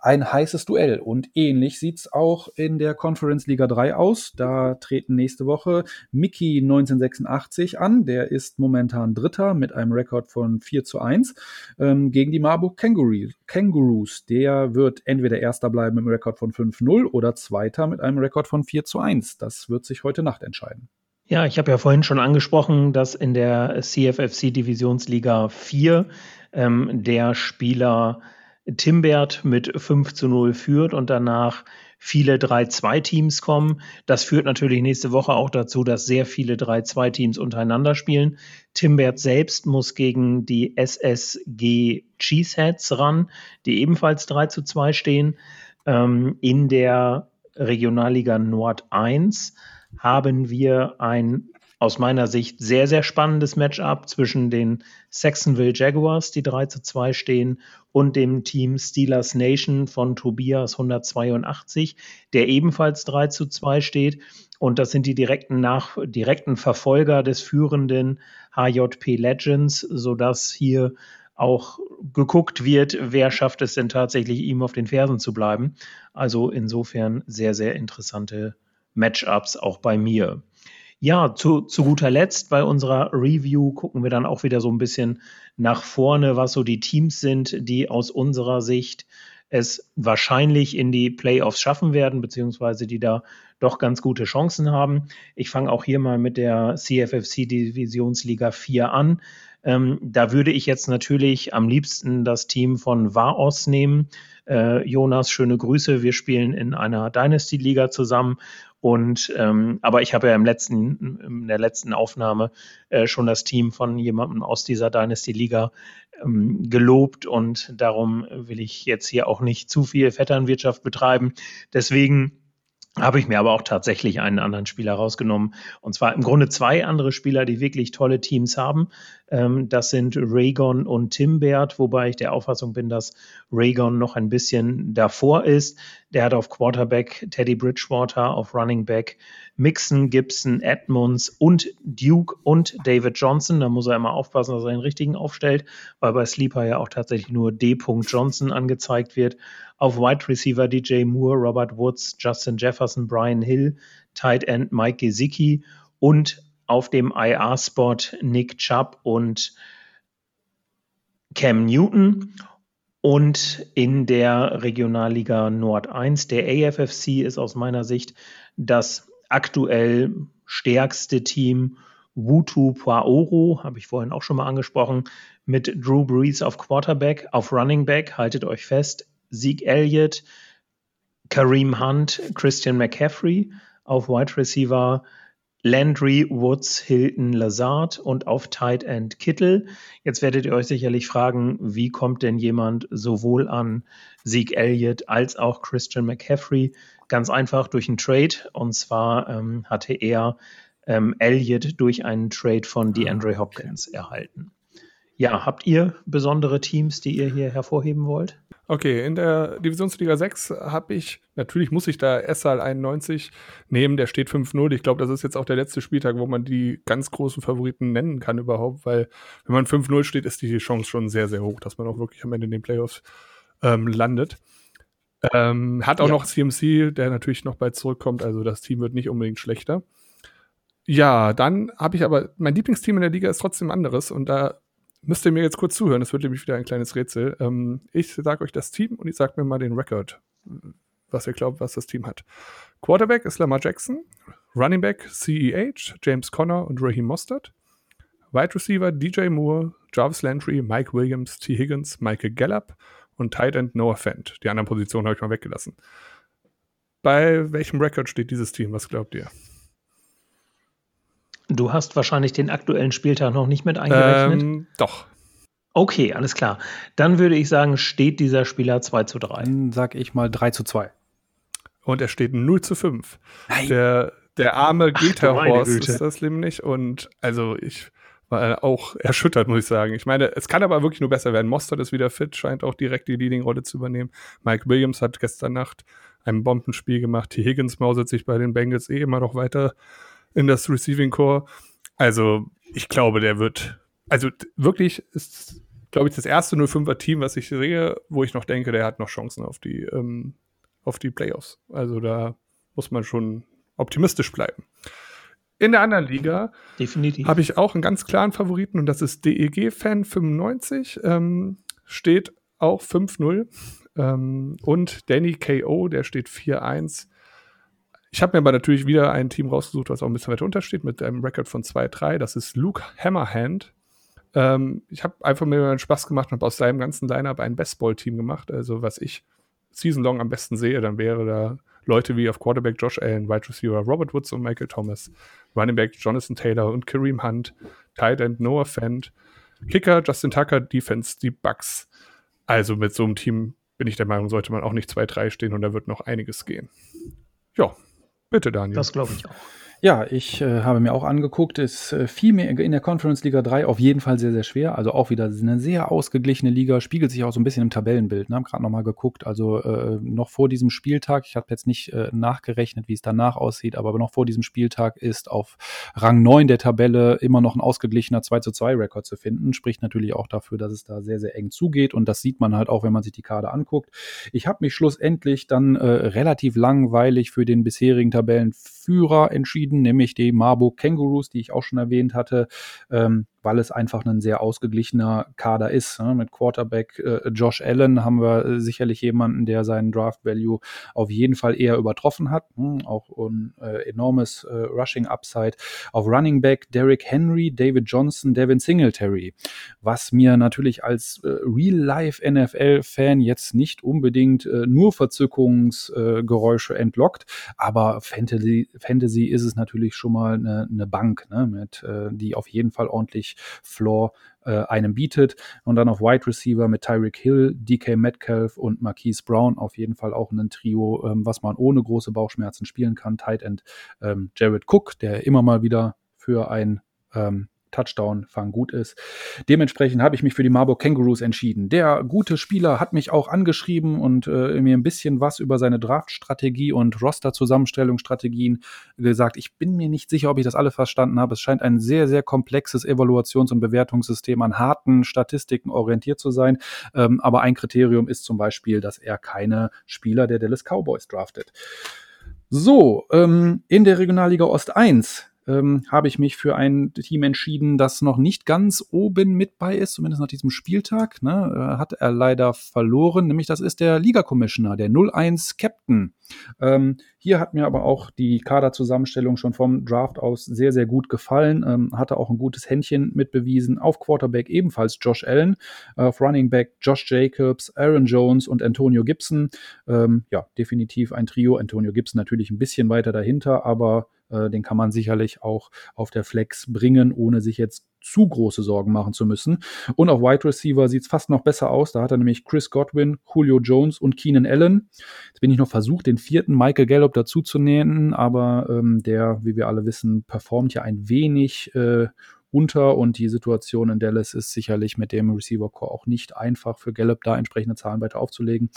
ein heißes Duell. Und ähnlich sieht es auch in der Conference Liga 3 aus. Da treten nächste Woche Mickey 1986 an. Der ist momentan Dritter mit einem Rekord von 4 zu 1 ähm, gegen die Marburg Kangaroos. Der wird entweder Erster bleiben mit einem Rekord von 5-0 oder Zweiter mit einem Rekord von 4 zu 1. Das wird sich heute Nacht entscheiden.
Ja, ich habe ja vorhin schon angesprochen, dass in der CFFC Divisionsliga 4 ähm, der Spieler Timbert mit 5 zu 0 führt und danach viele 3-2-Teams kommen. Das führt natürlich nächste Woche auch dazu, dass sehr viele 3-2-Teams untereinander spielen. Timbert selbst muss gegen die SSG Cheeseheads ran, die ebenfalls 3 zu 2 stehen. Ähm, in der Regionalliga Nord 1 haben wir ein aus meiner Sicht sehr, sehr spannendes Matchup zwischen den Saxonville Jaguars, die 3 zu 2 stehen, und dem Team Steelers Nation von Tobias 182, der ebenfalls 3 zu 2 steht. Und das sind die direkten, nach, direkten Verfolger des führenden HJP Legends, sodass hier auch geguckt wird, wer schafft es denn tatsächlich, ihm auf den Fersen zu bleiben. Also insofern sehr, sehr interessante Matchups auch bei mir. Ja, zu, zu guter Letzt bei unserer Review gucken wir dann auch wieder so ein bisschen nach vorne, was so die Teams sind, die aus unserer Sicht es wahrscheinlich in die Playoffs schaffen werden, beziehungsweise die da doch ganz gute Chancen haben. Ich fange auch hier mal mit der CFFC Divisionsliga 4 an. Ähm, da würde ich jetzt natürlich am liebsten das Team von Vaos nehmen. Äh, Jonas, schöne Grüße. Wir spielen in einer Dynasty-Liga zusammen Und ähm, aber ich habe ja im letzten, in der letzten Aufnahme äh, schon das Team von jemandem aus dieser Dynasty-Liga ähm, gelobt und darum will ich jetzt hier auch nicht zu viel Vetternwirtschaft betreiben. Deswegen habe ich mir aber auch tatsächlich einen anderen Spieler rausgenommen. Und zwar im Grunde zwei andere Spieler, die wirklich tolle Teams haben. Ähm, das sind Raygon und Timbert, wobei ich der Auffassung bin, dass Raygon noch ein bisschen davor ist. Der hat auf Quarterback Teddy Bridgewater, auf Running Back Mixon, Gibson, Edmonds und Duke und David Johnson. Da muss er immer aufpassen, dass er den richtigen aufstellt, weil bei Sleeper ja auch tatsächlich nur D. Johnson angezeigt wird auf Wide Receiver DJ Moore, Robert Woods, Justin Jefferson, Brian Hill, Tight End Mike Gesicki und auf dem IR-Spot Nick Chubb und Cam Newton. Und in der Regionalliga Nord 1, der AFFC, ist aus meiner Sicht das aktuell stärkste Team. Wutu Poaoro, habe ich vorhin auch schon mal angesprochen, mit Drew Brees auf Quarterback, auf Running Back, haltet euch fest, Zeke Elliott, Kareem Hunt, Christian McCaffrey, auf Wide Receiver Landry, Woods, Hilton, Lazard und auf Tight End Kittel. Jetzt werdet ihr euch sicherlich fragen, wie kommt denn jemand sowohl an Zeke Elliott als auch Christian McCaffrey? Ganz einfach durch einen Trade. Und zwar ähm, hatte er ähm, Elliott durch einen Trade von DeAndre Hopkins erhalten. Ja, habt ihr besondere Teams, die ihr hier hervorheben wollt?
Okay, in der Divisionsliga 6 habe ich, natürlich muss ich da Essal 91 nehmen, der steht 5-0. Ich glaube, das ist jetzt auch der letzte Spieltag, wo man die ganz großen Favoriten nennen kann überhaupt, weil wenn man 5-0 steht, ist die Chance schon sehr, sehr hoch, dass man auch wirklich am Ende in den Playoffs ähm, landet. Ähm, hat auch ja. noch CMC, der natürlich noch bald zurückkommt, also das Team wird nicht unbedingt schlechter. Ja, dann habe ich aber, mein Lieblingsteam in der Liga ist trotzdem anderes und da müsst ihr mir jetzt kurz zuhören, das wird nämlich wieder ein kleines Rätsel. Ähm, ich sage euch das Team und ihr sagt mir mal den Rekord, was ihr glaubt, was das Team hat. Quarterback ist Lamar Jackson, Running Back CEH, James Conner und Raheem Mostert. Wide Receiver DJ Moore, Jarvis Landry, Mike Williams, T. Higgins, Michael Gallup und Tight End Noah Fent. Die anderen Positionen habe ich mal weggelassen. Bei welchem Rekord steht dieses Team? Was glaubt ihr?
Du hast wahrscheinlich den aktuellen Spieltag noch nicht mit eingerechnet.
Ähm, doch.
Okay, alles klar. Dann würde ich sagen, steht dieser Spieler 2 zu 3.
Dann sag ich mal 3 zu 2.
Und er steht 0 zu 5. Nein. Der, der arme Geta-Horst ist das nämlich. Und also ich war auch erschüttert, muss ich sagen. Ich meine, es kann aber wirklich nur besser werden. Mostert ist wieder fit, scheint auch direkt die Leading-Rolle zu übernehmen. Mike Williams hat gestern Nacht ein Bombenspiel gemacht. T. Higgins mausert sich bei den Bengals eh immer noch weiter in das Receiving Core. Also, ich glaube, der wird, also wirklich ist, glaube ich, das erste 05er Team, was ich sehe, wo ich noch denke, der hat noch Chancen auf die, ähm, auf die Playoffs. Also da muss man schon optimistisch bleiben. In der anderen Liga habe ich auch einen ganz klaren Favoriten und das ist DEG Fan 95. Ähm, steht auch 5-0. Ähm, und Danny KO, der steht 4-1. Ich habe mir aber natürlich wieder ein Team rausgesucht, was auch ein bisschen weiter untersteht, mit einem Rekord von 2-3. Das ist Luke Hammerhand. Ähm, ich habe einfach mir einen Spaß gemacht und habe aus seinem ganzen Lineup ein Bestball-Team gemacht. Also, was ich season-long am besten sehe, dann wäre da Leute wie auf Quarterback Josh Allen, Wide Receiver Robert Woods und Michael Thomas, Running Back Jonathan Taylor und Kareem Hunt, Tight End Noah Fent, Kicker Justin Tucker, Defense die Bucks. Also mit so einem Team bin ich der Meinung, sollte man auch nicht 2-3 stehen und da wird noch einiges gehen. Ja, Bitte, Daniel.
Das glaube ich auch.
Ja, ich äh, habe mir auch angeguckt, es äh, fiel mir in der Conference Liga 3 auf jeden Fall sehr, sehr schwer. Also auch wieder eine sehr ausgeglichene Liga, spiegelt sich auch so ein bisschen im Tabellenbild. Ne? Haben gerade nochmal geguckt, also äh, noch vor diesem Spieltag, ich habe jetzt nicht äh, nachgerechnet, wie es danach aussieht, aber noch vor diesem Spieltag ist auf Rang 9 der Tabelle immer noch ein ausgeglichener 2 zu 2 Rekord zu finden. Spricht natürlich auch dafür, dass es da sehr, sehr eng zugeht und das sieht man halt auch, wenn man sich die Karte anguckt. Ich habe mich schlussendlich dann äh, relativ langweilig für den bisherigen Tabellenführer entschieden entschieden, nämlich die Marburg Kangaroos, die ich auch schon erwähnt hatte. Ähm, weil es einfach ein sehr ausgeglichener Kader ist. Ne? Mit Quarterback äh, Josh Allen haben wir äh, sicherlich jemanden, der seinen Draft Value auf jeden Fall eher übertroffen hat. Hm? Auch ein äh, enormes äh, Rushing Upside. Auf Running Back Derrick Henry, David Johnson, Devin Singletary. Was mir natürlich als äh, Real-Life NFL-Fan jetzt nicht unbedingt äh, nur Verzückungsgeräusche entlockt, aber Fantasy, Fantasy ist es natürlich schon mal eine, eine Bank, ne? mit, die auf jeden Fall ordentlich Floor äh, einem bietet. Und dann auf Wide Receiver mit Tyreek Hill, DK Metcalf und Marquise Brown auf jeden Fall auch ein Trio, ähm, was man ohne große Bauchschmerzen spielen kann. Tight End ähm, Jared Cook, der immer mal wieder für ein ähm, Touchdown-Fang gut ist. Dementsprechend habe ich mich für die Marburg Kangaroos entschieden. Der gute Spieler hat mich auch angeschrieben und äh, mir ein bisschen was über seine Draft-Strategie und Roster-Zusammenstellungsstrategien gesagt. Ich bin mir nicht sicher, ob ich das alle verstanden habe. Es scheint ein sehr, sehr komplexes Evaluations- und Bewertungssystem an harten Statistiken orientiert zu sein. Ähm, aber ein Kriterium ist zum Beispiel, dass er keine Spieler der Dallas Cowboys draftet. So, ähm, in der Regionalliga Ost 1 ähm, habe ich mich für ein Team entschieden, das noch nicht ganz oben mit bei ist, zumindest nach diesem Spieltag. Ne, äh, hat er leider verloren, nämlich das ist der Liga-Commissioner, der 01 Captain. Ähm, hier hat mir aber auch die Kaderzusammenstellung schon vom Draft aus sehr, sehr gut gefallen. Ähm, hatte auch ein gutes Händchen mitbewiesen. Auf Quarterback ebenfalls Josh Allen, auf Running Back Josh Jacobs, Aaron Jones und Antonio Gibson. Ähm, ja, definitiv ein Trio. Antonio Gibson natürlich ein bisschen weiter dahinter, aber äh, den kann man sicherlich auch auf der Flex bringen, ohne sich jetzt zu große Sorgen machen zu müssen. Und auf Wide Receiver sieht es fast noch besser aus. Da hat er nämlich Chris Godwin, Julio Jones und Keenan Allen. Jetzt bin ich noch versucht, den vierten Michael Gallup dazu zu nehmen, aber ähm, der, wie wir alle wissen, performt ja ein wenig äh, unter und die Situation in Dallas ist sicherlich mit dem Receiver Core auch nicht einfach für Gallup da entsprechende Zahlen weiter aufzulegen.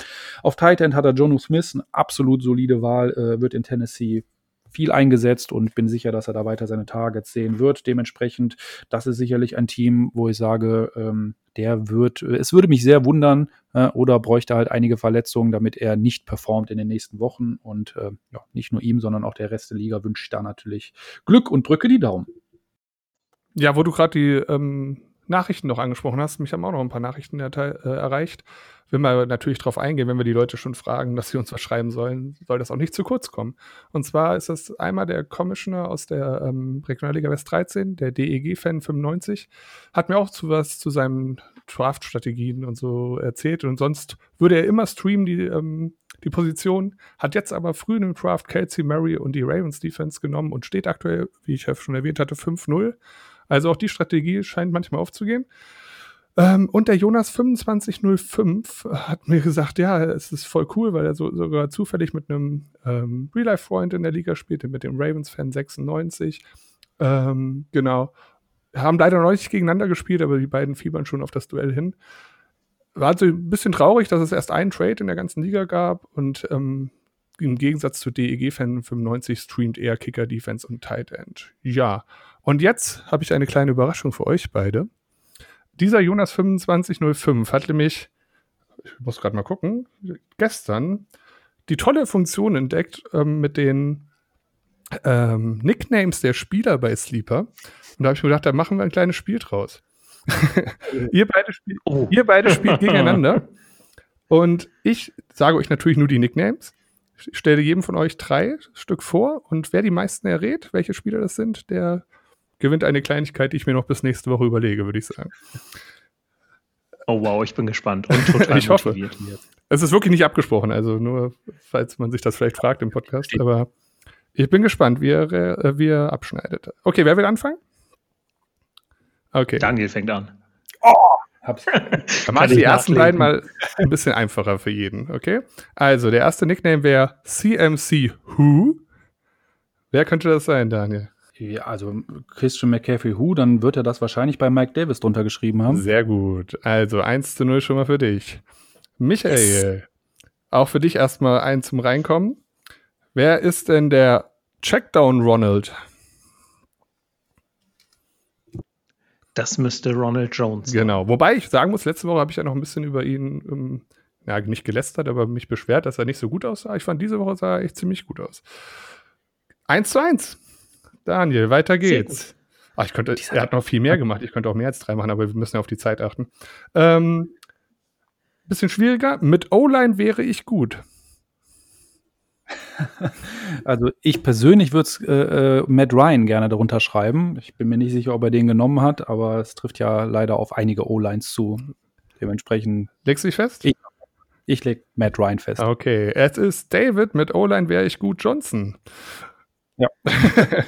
Auf Tight End hat er Jonu Smith, eine absolut solide Wahl, äh, wird in Tennessee viel eingesetzt und bin sicher, dass er da weiter seine Targets sehen wird. Dementsprechend, das ist sicherlich ein Team, wo ich sage, ähm, der wird, es würde mich sehr wundern äh, oder bräuchte halt einige Verletzungen, damit er nicht performt in den nächsten Wochen. Und äh, ja, nicht nur ihm, sondern auch der Rest der Liga wünsche ich da natürlich Glück und drücke die Daumen.
Ja, wo du gerade die ähm, Nachrichten noch angesprochen hast, mich haben auch noch ein paar Nachrichten äh, erreicht will man natürlich darauf eingehen, wenn wir die Leute schon fragen, dass sie uns was schreiben sollen, soll das auch nicht zu kurz kommen. Und zwar ist das einmal der Commissioner aus der ähm, Regionalliga West 13, der DEG-Fan 95, hat mir auch zu was zu seinen Draft-Strategien und so erzählt. Und sonst würde er immer streamen, die, ähm, die Position, hat jetzt aber früh in dem Draft Kelsey Murray und die Ravens Defense genommen und steht aktuell, wie ich schon erwähnt hatte, 5-0. Also auch die Strategie scheint manchmal aufzugehen. Ähm, und der Jonas 2505 hat mir gesagt, ja, es ist voll cool, weil er so, sogar zufällig mit einem ähm, Real-Life-Freund in der Liga spielte, mit dem Ravens-Fan 96. Ähm, genau. Haben leider noch nicht gegeneinander gespielt, aber die beiden fiebern schon auf das Duell hin. War also ein bisschen traurig, dass es erst einen Trade in der ganzen Liga gab und ähm, im Gegensatz zu DEG-Fan 95 streamt eher Kicker, Defense und Tight End. Ja. Und jetzt habe ich eine kleine Überraschung für euch beide dieser Jonas 2505 hat nämlich, ich muss gerade mal gucken, gestern die tolle Funktion entdeckt ähm, mit den ähm, Nicknames der Spieler bei Sleeper. Und da habe ich mir gedacht, da machen wir ein kleines Spiel draus. ihr, beide spiel oh. ihr beide spielt gegeneinander. Und ich sage euch natürlich nur die Nicknames. Ich stelle jedem von euch drei Stück vor und wer die meisten errät, welche Spieler das sind, der gewinnt eine Kleinigkeit, die ich mir noch bis nächste Woche überlege, würde ich sagen.
Oh wow, ich bin gespannt und total
ich hoffe. Es ist wirklich nicht abgesprochen, also nur, falls man sich das vielleicht fragt im Podcast, aber ich bin gespannt, wie er, äh, wie er abschneidet. Okay, wer will anfangen?
Okay. Daniel fängt an.
Oh! Hab's. Dann mach ich die ersten beiden mal ein bisschen einfacher für jeden, okay? Also, der erste Nickname wäre CMC Who. Wer könnte das sein, Daniel?
Ja, also Christian McCaffrey Who, dann wird er das wahrscheinlich bei Mike Davis drunter geschrieben haben.
Sehr gut. Also 1 zu 0 schon mal für dich. Michael, yes. auch für dich erstmal ein zum Reinkommen. Wer ist denn der Checkdown Ronald?
Das müsste Ronald Jones
sein. Genau. Wobei ich sagen muss, letzte Woche habe ich ja noch ein bisschen über ihn, ähm, ja, nicht gelästert, aber mich beschwert, dass er nicht so gut aussah. Ich fand, diese Woche sah er echt ziemlich gut aus. 1 zu 1. Daniel, weiter geht's. Ach, ich könnte, er hat noch viel mehr gemacht. Ich könnte auch mehr als drei machen, aber wir müssen ja auf die Zeit achten. Ähm, bisschen schwieriger. Mit O-Line wäre ich gut.
Also ich persönlich würde äh, äh, Matt Ryan gerne darunter schreiben. Ich bin mir nicht sicher, ob er den genommen hat, aber es trifft ja leider auf einige O-Lines zu. Dementsprechend.
Legst du dich fest?
Ich, ich leg Matt Ryan fest.
Okay, es ist David mit O-Line wäre ich gut Johnson.
Ja.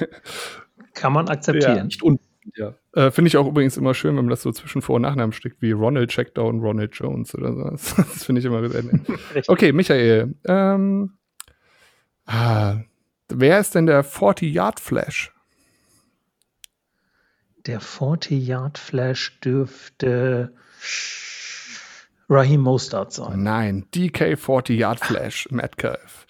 Kann man akzeptieren.
Ja, nicht un ja. Äh, Finde ich auch übrigens immer schön, wenn man das so zwischen Vor- und Nachnamen steckt, wie Ronald Checkdown, Ronald Jones oder so. Das finde ich immer sehr nett. okay, Michael. Ähm, ah, wer ist denn der 40-Yard-Flash?
Der 40-Yard-Flash dürfte Raheem Mostert sein.
Nein, DK 40-Yard-Flash, Metcalf.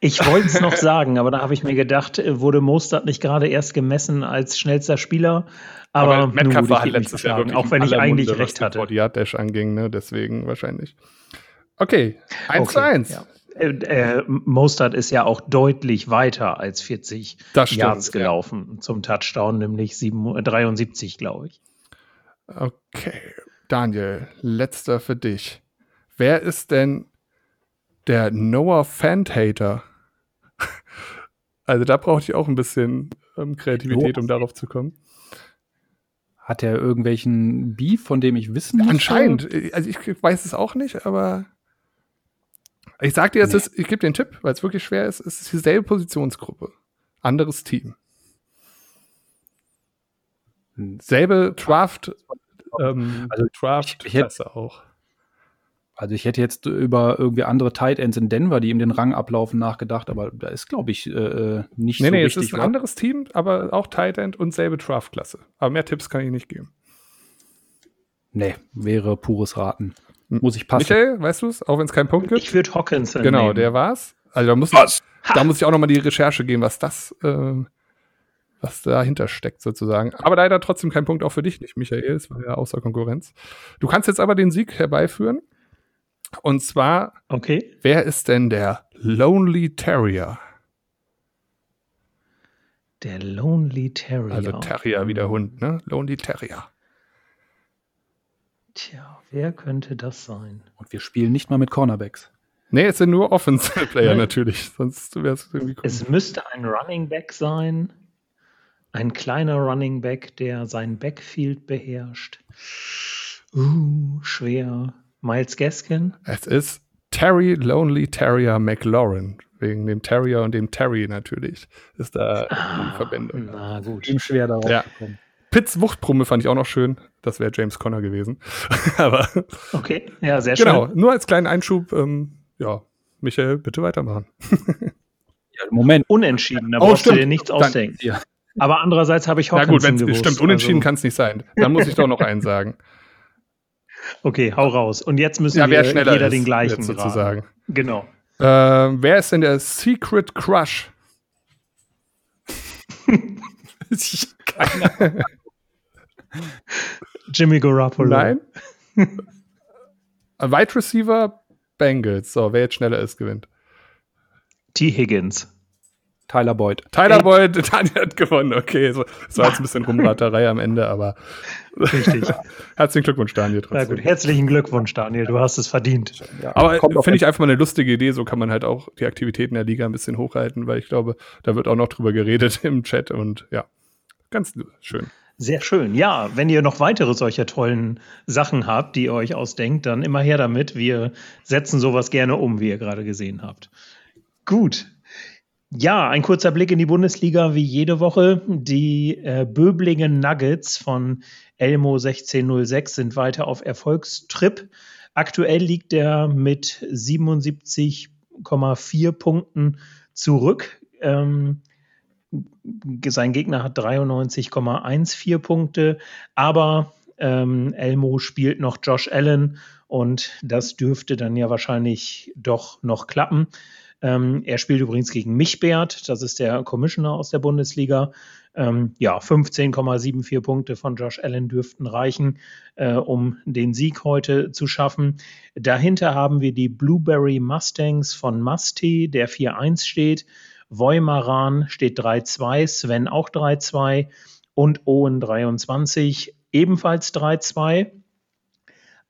Ich wollte es noch sagen, aber da habe ich mir gedacht, äh, wurde Mostert nicht gerade erst gemessen als schnellster Spieler. Aber, aber
Metcalf war halt letztes Jahr wirklich
auch wenn ich eigentlich Munde, recht hatte.
Dash anging, ne? deswegen wahrscheinlich. Okay, 1 okay, zu 1. Ja.
Äh, äh, Mostert ist ja auch deutlich weiter als 40 stimmt, Yards gelaufen ja. zum Touchdown, nämlich 7, 73, glaube ich.
Okay, Daniel, letzter für dich. Wer ist denn der Noah Fan-Hater? Also da brauchte ich auch ein bisschen ähm, Kreativität, um darauf zu kommen.
Hat er irgendwelchen Beef, von dem ich wissen
muss? Anscheinend. Also ich weiß es auch nicht, aber ich sag dir jetzt, nee. ich gebe dir einen Tipp, weil es wirklich schwer ist. Es ist dieselbe Positionsgruppe. Anderes Team. Hm. Selbe Draft, ähm, also Draft
ich, ich hätte, auch. Also ich hätte jetzt über irgendwie andere Tight Ends in Denver, die ihm den Rang ablaufen, nachgedacht, aber da ist, glaube ich, äh, nicht nee, so nee, richtig. Nee, es
ist ein war. anderes Team, aber auch Tight End und selbe Draft-Klasse. Aber mehr Tipps kann ich nicht geben.
Nee, wäre pures Raten. Muss ich passen.
Michael, weißt du es? Auch wenn es keinen Punkt gibt?
Ich würde Hawkinson
Genau, nehmen. der war's. Also da muss, was? da muss ich auch noch mal die Recherche gehen, was das, äh, was dahinter steckt sozusagen. Aber leider trotzdem kein Punkt auch für dich nicht, Michael. Es war ja außer Konkurrenz. Du kannst jetzt aber den Sieg herbeiführen. Und zwar,
okay.
wer ist denn der Lonely Terrier?
Der Lonely Terrier.
Also Terrier wie der Hund, ne? Lonely Terrier.
Tja, wer könnte das sein?
Und wir spielen nicht mal mit Cornerbacks.
Nee, es sind nur Offensive Player natürlich. Sonst wäre es irgendwie
cool. Es müsste ein Running Back sein. Ein kleiner Running Back, der sein Backfield beherrscht. Uh, schwer. Miles Gaskin?
Es ist Terry Lonely Terrier McLaurin. Wegen dem Terrier und dem Terry natürlich. Ist da ah, die Verbindung.
Na gut.
Ihm schwer darauf
ja.
gekommen.
Pitts Wuchtbrumme fand ich auch noch schön. Das wäre James Conner gewesen. Aber.
Okay, ja, sehr
schön. Genau, nur als kleinen Einschub. Ähm, ja, Michael, bitte weitermachen.
ja, Moment. Unentschieden, da oh, brauchst stimmt. du dir nichts ausdenken. ja. Aber andererseits habe ich Hawkinson
Na gut, wenn stimmt, unentschieden also. kann es nicht sein. Dann muss ich doch noch einen sagen.
Okay, hau raus. Und jetzt müssen ja, wir jeder ist, den gleichen
sozusagen. Raten.
Genau.
Äh, wer ist denn der Secret Crush?
Keiner. Jimmy Garoppolo.
Nein. Wide Receiver Bengals. So, wer jetzt schneller ist, gewinnt.
T. Higgins.
Tyler Boyd.
Tyler Ey. Boyd, Daniel hat gewonnen. Okay, so, das war jetzt ein bisschen Rumraterei am Ende, aber.
Richtig.
Herzlichen Glückwunsch, Daniel.
Trotzdem. Na gut, herzlichen Glückwunsch, Daniel. Du hast es verdient.
Ja, aber finde ich einfach mal eine lustige Idee. So kann man halt auch die Aktivitäten der Liga ein bisschen hochhalten, weil ich glaube, da wird auch noch drüber geredet im Chat und ja, ganz schön.
Sehr schön. Ja, wenn ihr noch weitere solcher tollen Sachen habt, die ihr euch ausdenkt, dann immer her damit. Wir setzen sowas gerne um, wie ihr gerade gesehen habt. Gut, ja, ein kurzer Blick in die Bundesliga wie jede Woche. Die äh, Böblingen Nuggets von Elmo 1606 sind weiter auf Erfolgstrip. Aktuell liegt er mit 77,4 Punkten zurück. Ähm, sein Gegner hat 93,14 Punkte, aber ähm, Elmo spielt noch Josh Allen und das dürfte dann ja wahrscheinlich doch noch klappen. Ähm, er spielt übrigens gegen Michbert, das ist der Commissioner aus der Bundesliga. Ähm, ja, 15,74 Punkte von Josh Allen dürften reichen, äh, um den Sieg heute zu schaffen. Dahinter haben wir die Blueberry Mustangs von Musti, der 4-1 steht. Voimaran steht 3-2, Sven auch 3-2. und Owen 23 ebenfalls 3-2.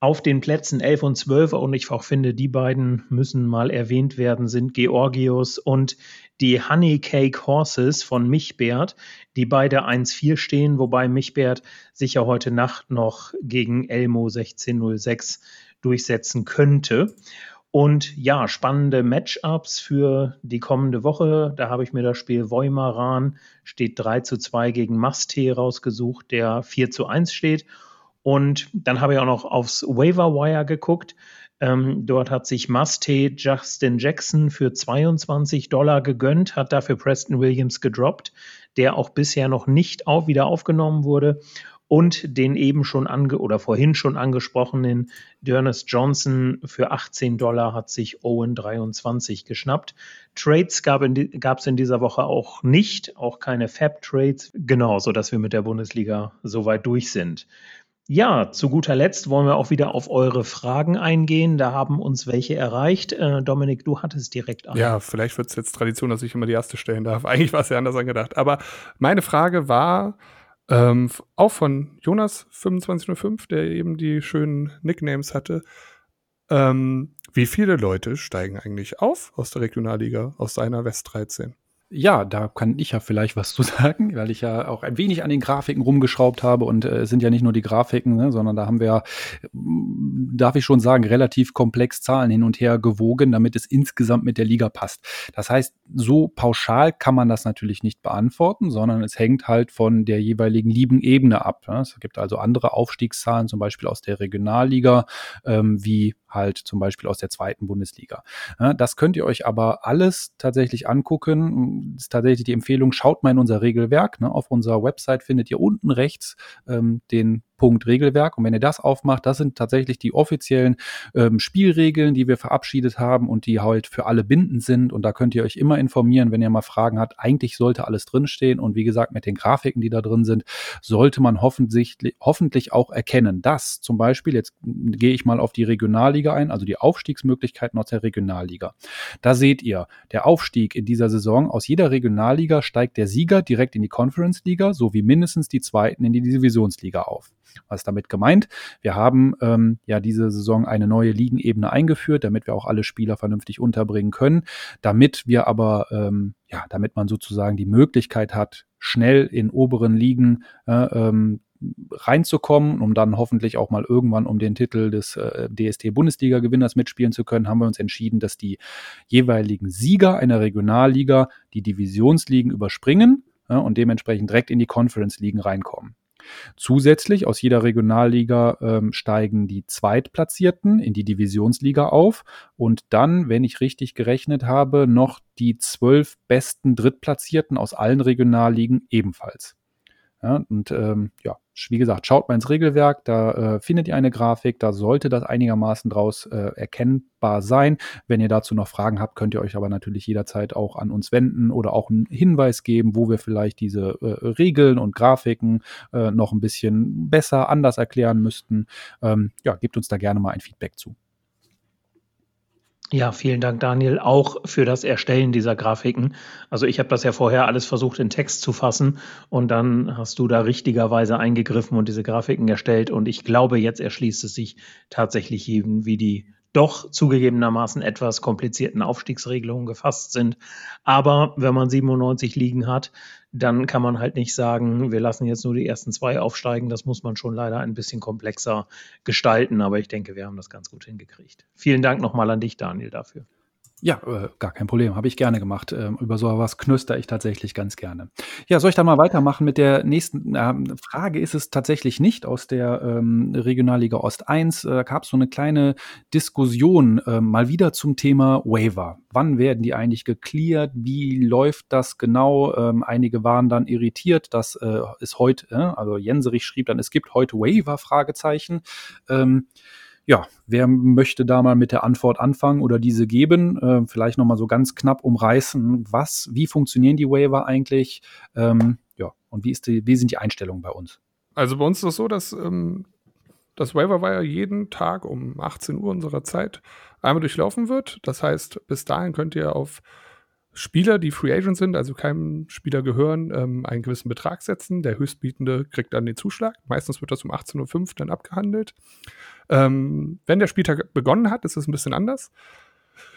Auf den Plätzen 11 und 12, und ich auch finde, die beiden müssen mal erwähnt werden, sind Georgios und die Honey Cake Horses von Michbert, die beide 1-4 stehen, wobei Michbert sich ja heute Nacht noch gegen Elmo 1606 durchsetzen könnte. Und ja, spannende Matchups für die kommende Woche. Da habe ich mir das Spiel Voimaran, steht 3 zu 2 gegen Maste rausgesucht, der 4 zu 1 steht. Und dann habe ich auch noch aufs Waiver Wire geguckt. Ähm, dort hat sich Maste Justin Jackson für 22 Dollar gegönnt, hat dafür Preston Williams gedroppt, der auch bisher noch nicht auf, wieder aufgenommen wurde. Und den eben schon ange oder vorhin schon angesprochenen Dernis Johnson für 18 Dollar hat sich Owen 23 geschnappt. Trades gab es in dieser Woche auch nicht, auch keine Fab-Trades, genau, sodass wir mit der Bundesliga soweit durch sind. Ja, zu guter Letzt wollen wir auch wieder auf eure Fragen eingehen. Da haben uns welche erreicht. Äh, Dominik, du hattest direkt
an. Ja, vielleicht wird es jetzt Tradition, dass ich immer die erste stellen darf. Eigentlich war es ja anders angedacht. Aber meine Frage war ähm, auch von Jonas2505, der eben die schönen Nicknames hatte. Ähm, wie viele Leute steigen eigentlich auf aus der Regionalliga, aus seiner West 13?
Ja, da kann ich ja vielleicht was zu sagen, weil ich ja auch ein wenig an den Grafiken rumgeschraubt habe und äh, es sind ja nicht nur die Grafiken, ne, sondern da haben wir, mm, darf ich schon sagen, relativ komplex Zahlen hin und her gewogen, damit es insgesamt mit der Liga passt. Das heißt, so pauschal kann man das natürlich nicht beantworten, sondern es hängt halt von der jeweiligen Lieben-Ebene ab. Ne? Es gibt also andere Aufstiegszahlen, zum Beispiel aus der Regionalliga, ähm, wie halt zum Beispiel aus der zweiten Bundesliga. Das könnt ihr euch aber alles tatsächlich angucken. Das ist tatsächlich die Empfehlung, schaut mal in unser Regelwerk. Ne? Auf unserer Website findet ihr unten rechts ähm, den Punkt Regelwerk. Und wenn ihr das aufmacht, das sind tatsächlich die offiziellen ähm, Spielregeln, die wir verabschiedet haben und die halt für alle bindend sind. Und da könnt ihr euch immer informieren, wenn ihr mal Fragen habt. Eigentlich sollte alles drinstehen. Und wie gesagt, mit den Grafiken, die da drin sind, sollte man hoffentlich, hoffentlich auch erkennen, dass zum Beispiel, jetzt gehe ich mal auf die Regionalliga ein, also die Aufstiegsmöglichkeiten aus der Regionalliga. Da seht ihr, der Aufstieg in dieser Saison aus jeder Regionalliga steigt der Sieger direkt in die Conference Liga sowie mindestens die zweiten in die Divisionsliga auf. Was ist damit gemeint? Wir haben ähm, ja diese Saison eine neue Ligenebene eingeführt, damit wir auch alle Spieler vernünftig unterbringen können. Damit wir aber, ähm, ja, damit man sozusagen die Möglichkeit hat, schnell in oberen Ligen äh, ähm, reinzukommen, um dann hoffentlich auch mal irgendwann um den Titel des äh, DST-Bundesliga-Gewinners mitspielen zu können, haben wir uns entschieden, dass die jeweiligen Sieger einer Regionalliga die Divisionsligen überspringen ja, und dementsprechend direkt in die Conference-Ligen reinkommen. Zusätzlich aus jeder Regionalliga ähm, steigen die Zweitplatzierten in die Divisionsliga auf und dann, wenn ich richtig gerechnet habe, noch die zwölf besten Drittplatzierten aus allen Regionalligen ebenfalls. Ja, und ähm, ja, wie gesagt, schaut mal ins Regelwerk, da äh, findet ihr eine Grafik, da sollte das einigermaßen draus äh, erkennbar sein. Wenn ihr dazu noch Fragen habt, könnt ihr euch aber natürlich jederzeit auch an uns wenden oder auch einen Hinweis geben, wo wir vielleicht diese äh, Regeln und Grafiken äh, noch ein bisschen besser, anders erklären müssten. Ähm, ja, gebt uns da gerne mal ein Feedback zu.
Ja, vielen Dank, Daniel, auch für das Erstellen dieser Grafiken. Also ich habe das ja vorher alles versucht in Text zu fassen und dann hast du da richtigerweise eingegriffen und diese Grafiken erstellt und ich glaube, jetzt erschließt es sich tatsächlich jedem, wie die doch zugegebenermaßen etwas komplizierten Aufstiegsregelungen gefasst sind. Aber wenn man 97 Ligen hat, dann kann man halt nicht sagen, wir lassen jetzt nur die ersten zwei aufsteigen. Das muss man schon leider ein bisschen komplexer gestalten. Aber ich denke, wir haben das ganz gut hingekriegt. Vielen Dank nochmal an dich, Daniel, dafür.
Ja, äh, gar kein Problem. Habe ich gerne gemacht. Ähm, über sowas knüster ich tatsächlich ganz gerne. Ja, soll ich dann mal weitermachen mit der nächsten ähm, Frage? Ist es tatsächlich nicht aus der ähm, Regionalliga Ost 1. Äh, da gab es so eine kleine Diskussion äh, mal wieder zum Thema Waiver. Wann werden die eigentlich geklärt? Wie läuft das genau? Ähm, einige waren dann irritiert, dass äh, es heute, äh, also Jenserich schrieb dann, es gibt heute Waiver? Fragezeichen. Ähm, ja, wer möchte da mal mit der Antwort anfangen oder diese geben? Äh, vielleicht nochmal so ganz knapp umreißen, was, wie funktionieren die Waiver eigentlich? Ähm, ja, und wie, ist die, wie sind die Einstellungen bei uns?
Also bei uns ist es so, dass ähm, das Waiver Wire jeden Tag um 18 Uhr unserer Zeit einmal durchlaufen wird. Das heißt, bis dahin könnt ihr auf Spieler, die Free Agent sind, also keinem Spieler gehören, ähm, einen gewissen Betrag setzen. Der Höchstbietende kriegt dann den Zuschlag. Meistens wird das um 18.05 Uhr dann abgehandelt. Ähm, wenn der Spieltag begonnen hat, ist es ein bisschen anders.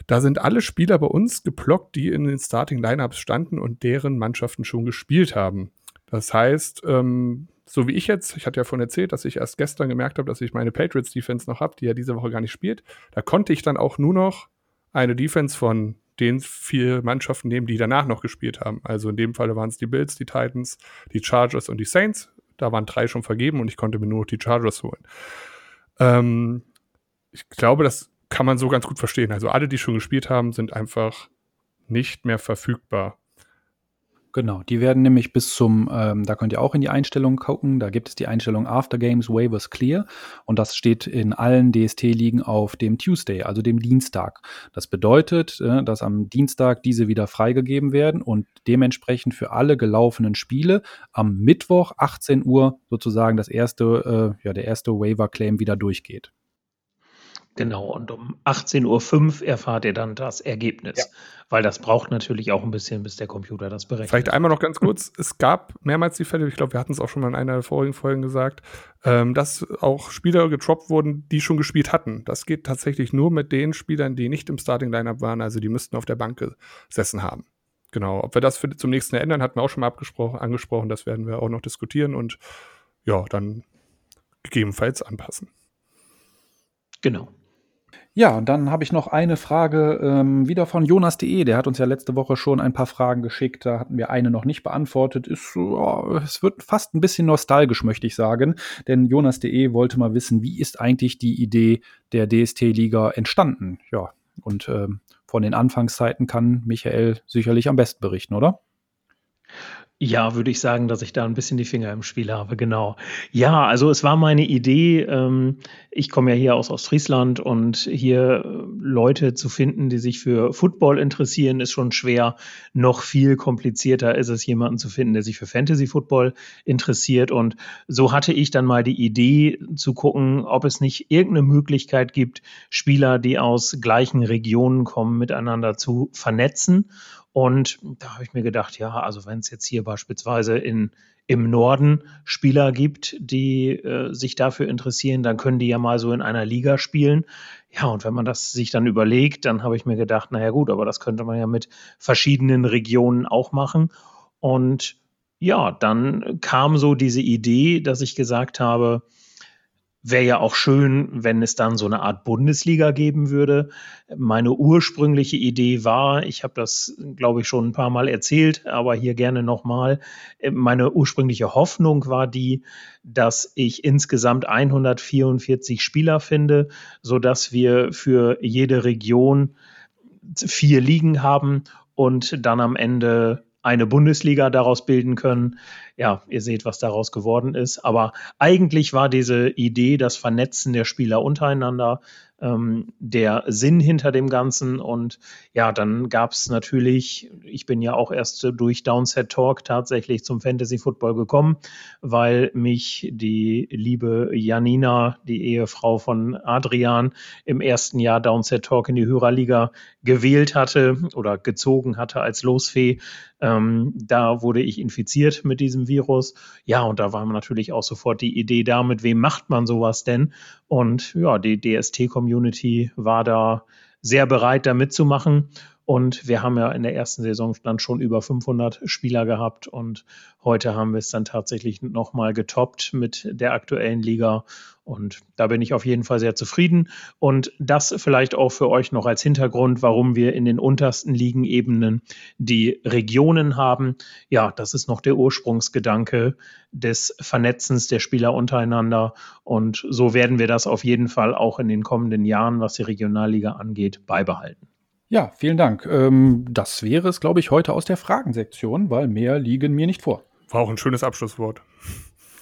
Da sind alle Spieler bei uns geblockt, die in den Starting Lineups standen und deren Mannschaften schon gespielt haben. Das heißt, ähm, so wie ich jetzt, ich hatte ja vorhin erzählt, dass ich erst gestern gemerkt habe, dass ich meine Patriots Defense noch habe, die ja diese Woche gar nicht spielt. Da konnte ich dann auch nur noch eine Defense von den vier Mannschaften nehmen, die danach noch gespielt haben. Also in dem Fall waren es die Bills, die Titans, die Chargers und die Saints. Da waren drei schon vergeben und ich konnte mir nur noch die Chargers holen. Ähm, ich glaube, das kann man so ganz gut verstehen. Also alle, die schon gespielt haben, sind einfach nicht mehr verfügbar.
Genau, die werden nämlich bis zum, ähm, da könnt ihr auch in die Einstellungen gucken, da gibt es die Einstellung After Games Waivers Clear und das steht in allen DST-Ligen auf dem Tuesday, also dem Dienstag. Das bedeutet, äh, dass am Dienstag diese wieder freigegeben werden und dementsprechend für alle gelaufenen Spiele am Mittwoch 18 Uhr sozusagen das erste, äh, ja, der erste Waiver-Claim wieder durchgeht.
Genau, und um 18.05 Uhr erfahrt ihr dann das Ergebnis, ja. weil das braucht natürlich auch ein bisschen, bis der Computer das berechnet.
Vielleicht einmal noch ganz kurz, es gab mehrmals die Fälle, ich glaube, wir hatten es auch schon mal in einer der vorigen Folgen gesagt, ähm, dass auch Spieler getroppt wurden, die schon gespielt hatten. Das geht tatsächlich nur mit den Spielern, die nicht im Starting-Lineup waren, also die müssten auf der Bank gesessen haben. Genau, ob wir das für, zum nächsten ändern, hatten wir auch schon mal angesprochen, das werden wir auch noch diskutieren und ja, dann gegebenenfalls anpassen.
Genau.
Ja, und dann habe ich noch eine Frage ähm, wieder von Jonas.de. Der hat uns ja letzte Woche schon ein paar Fragen geschickt. Da hatten wir eine noch nicht beantwortet. Ist, oh, es wird fast ein bisschen nostalgisch, möchte ich sagen. Denn Jonas.de wollte mal wissen, wie ist eigentlich die Idee der DST-Liga entstanden? Ja, und ähm, von den Anfangszeiten kann Michael sicherlich am besten berichten, oder?
Ja, würde ich sagen, dass ich da ein bisschen die Finger im Spiel habe, genau. Ja, also es war meine Idee, ähm, ich komme ja hier aus Ostfriesland und hier äh, Leute zu finden, die sich für Football interessieren, ist schon schwer. Noch viel komplizierter ist es, jemanden zu finden, der sich für Fantasy Football interessiert. Und so hatte ich dann mal die Idee zu gucken, ob es nicht irgendeine Möglichkeit gibt, Spieler, die aus gleichen Regionen kommen, miteinander zu vernetzen und da habe ich mir gedacht, ja, also wenn es jetzt hier beispielsweise in, im Norden Spieler gibt, die äh, sich dafür interessieren, dann können die ja mal so in einer Liga spielen. Ja, und wenn man das sich dann überlegt, dann habe ich mir gedacht, naja gut, aber das könnte man ja mit verschiedenen Regionen auch machen. Und ja, dann kam so diese Idee, dass ich gesagt habe, Wäre ja auch schön, wenn es dann so eine Art Bundesliga geben würde. Meine ursprüngliche Idee war, ich habe das, glaube ich, schon ein paar Mal erzählt, aber hier gerne nochmal. Meine ursprüngliche Hoffnung war die, dass ich insgesamt 144 Spieler finde, sodass wir für jede Region vier Ligen haben und dann am Ende eine Bundesliga daraus bilden können. Ja, ihr seht, was daraus geworden ist. Aber eigentlich war diese Idee, das Vernetzen der Spieler untereinander, ähm, der Sinn hinter dem Ganzen. Und ja, dann gab es natürlich, ich bin ja auch erst durch Downset Talk tatsächlich zum Fantasy Football gekommen, weil mich die liebe Janina, die Ehefrau von Adrian, im ersten Jahr Downset Talk in die Hörerliga gewählt hatte oder gezogen hatte als Losfee. Ähm, da wurde ich infiziert mit diesem Virus. Ja, und da war natürlich auch sofort die Idee da, mit wem macht man sowas denn? Und ja, die DST-Community war da sehr bereit, da mitzumachen. Und wir haben ja in der ersten Saison dann schon über 500 Spieler gehabt und heute haben wir es dann tatsächlich nochmal getoppt mit der aktuellen Liga. Und da bin ich auf jeden Fall sehr zufrieden. Und das vielleicht auch für euch noch als Hintergrund, warum wir in den untersten Ligenebenen die Regionen haben. Ja, das ist noch der Ursprungsgedanke des Vernetzens der Spieler untereinander. Und so werden wir das auf jeden Fall auch in den kommenden Jahren, was die Regionalliga angeht, beibehalten.
Ja, vielen Dank. Ähm, das wäre es, glaube ich, heute aus der Fragensektion, weil mehr liegen mir nicht vor.
War auch ein schönes Abschlusswort.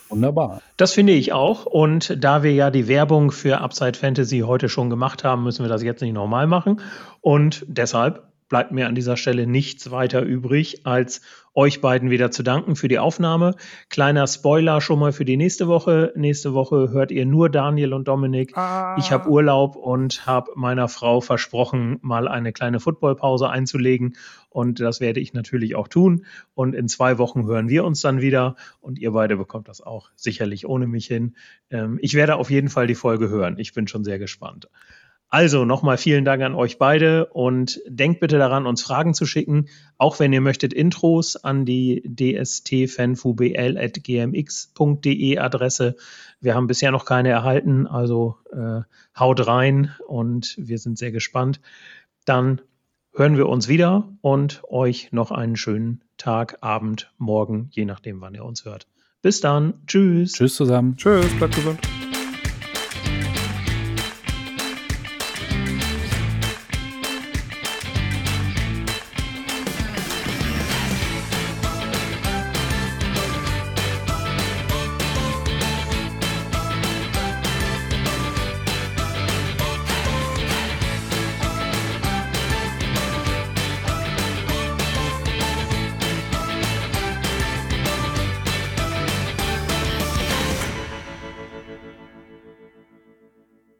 Wunderbar. Das finde ich auch. Und da wir ja die Werbung für Upside Fantasy heute schon gemacht haben, müssen wir das jetzt nicht nochmal machen. Und deshalb bleibt mir an dieser Stelle nichts weiter übrig, als euch beiden wieder zu danken für die Aufnahme. Kleiner Spoiler schon mal für die nächste Woche. Nächste Woche hört ihr nur Daniel und Dominik. Ah. Ich habe Urlaub und habe meiner Frau versprochen, mal eine kleine Footballpause einzulegen. Und das werde ich natürlich auch tun. Und in zwei Wochen hören wir uns dann wieder. Und ihr beide bekommt das auch sicherlich ohne mich hin. Ähm, ich werde auf jeden Fall die Folge hören. Ich bin schon sehr gespannt. Also nochmal vielen Dank an euch beide und denkt bitte daran, uns Fragen zu schicken, auch wenn ihr möchtet Intros an die dstfanfubl.gmx.de Adresse. Wir haben bisher noch keine erhalten, also äh, haut rein und wir sind sehr gespannt. Dann hören wir uns wieder und euch noch einen schönen Tag, Abend, Morgen, je nachdem, wann ihr uns hört. Bis dann. Tschüss.
Tschüss zusammen.
Tschüss, bleibt gesund.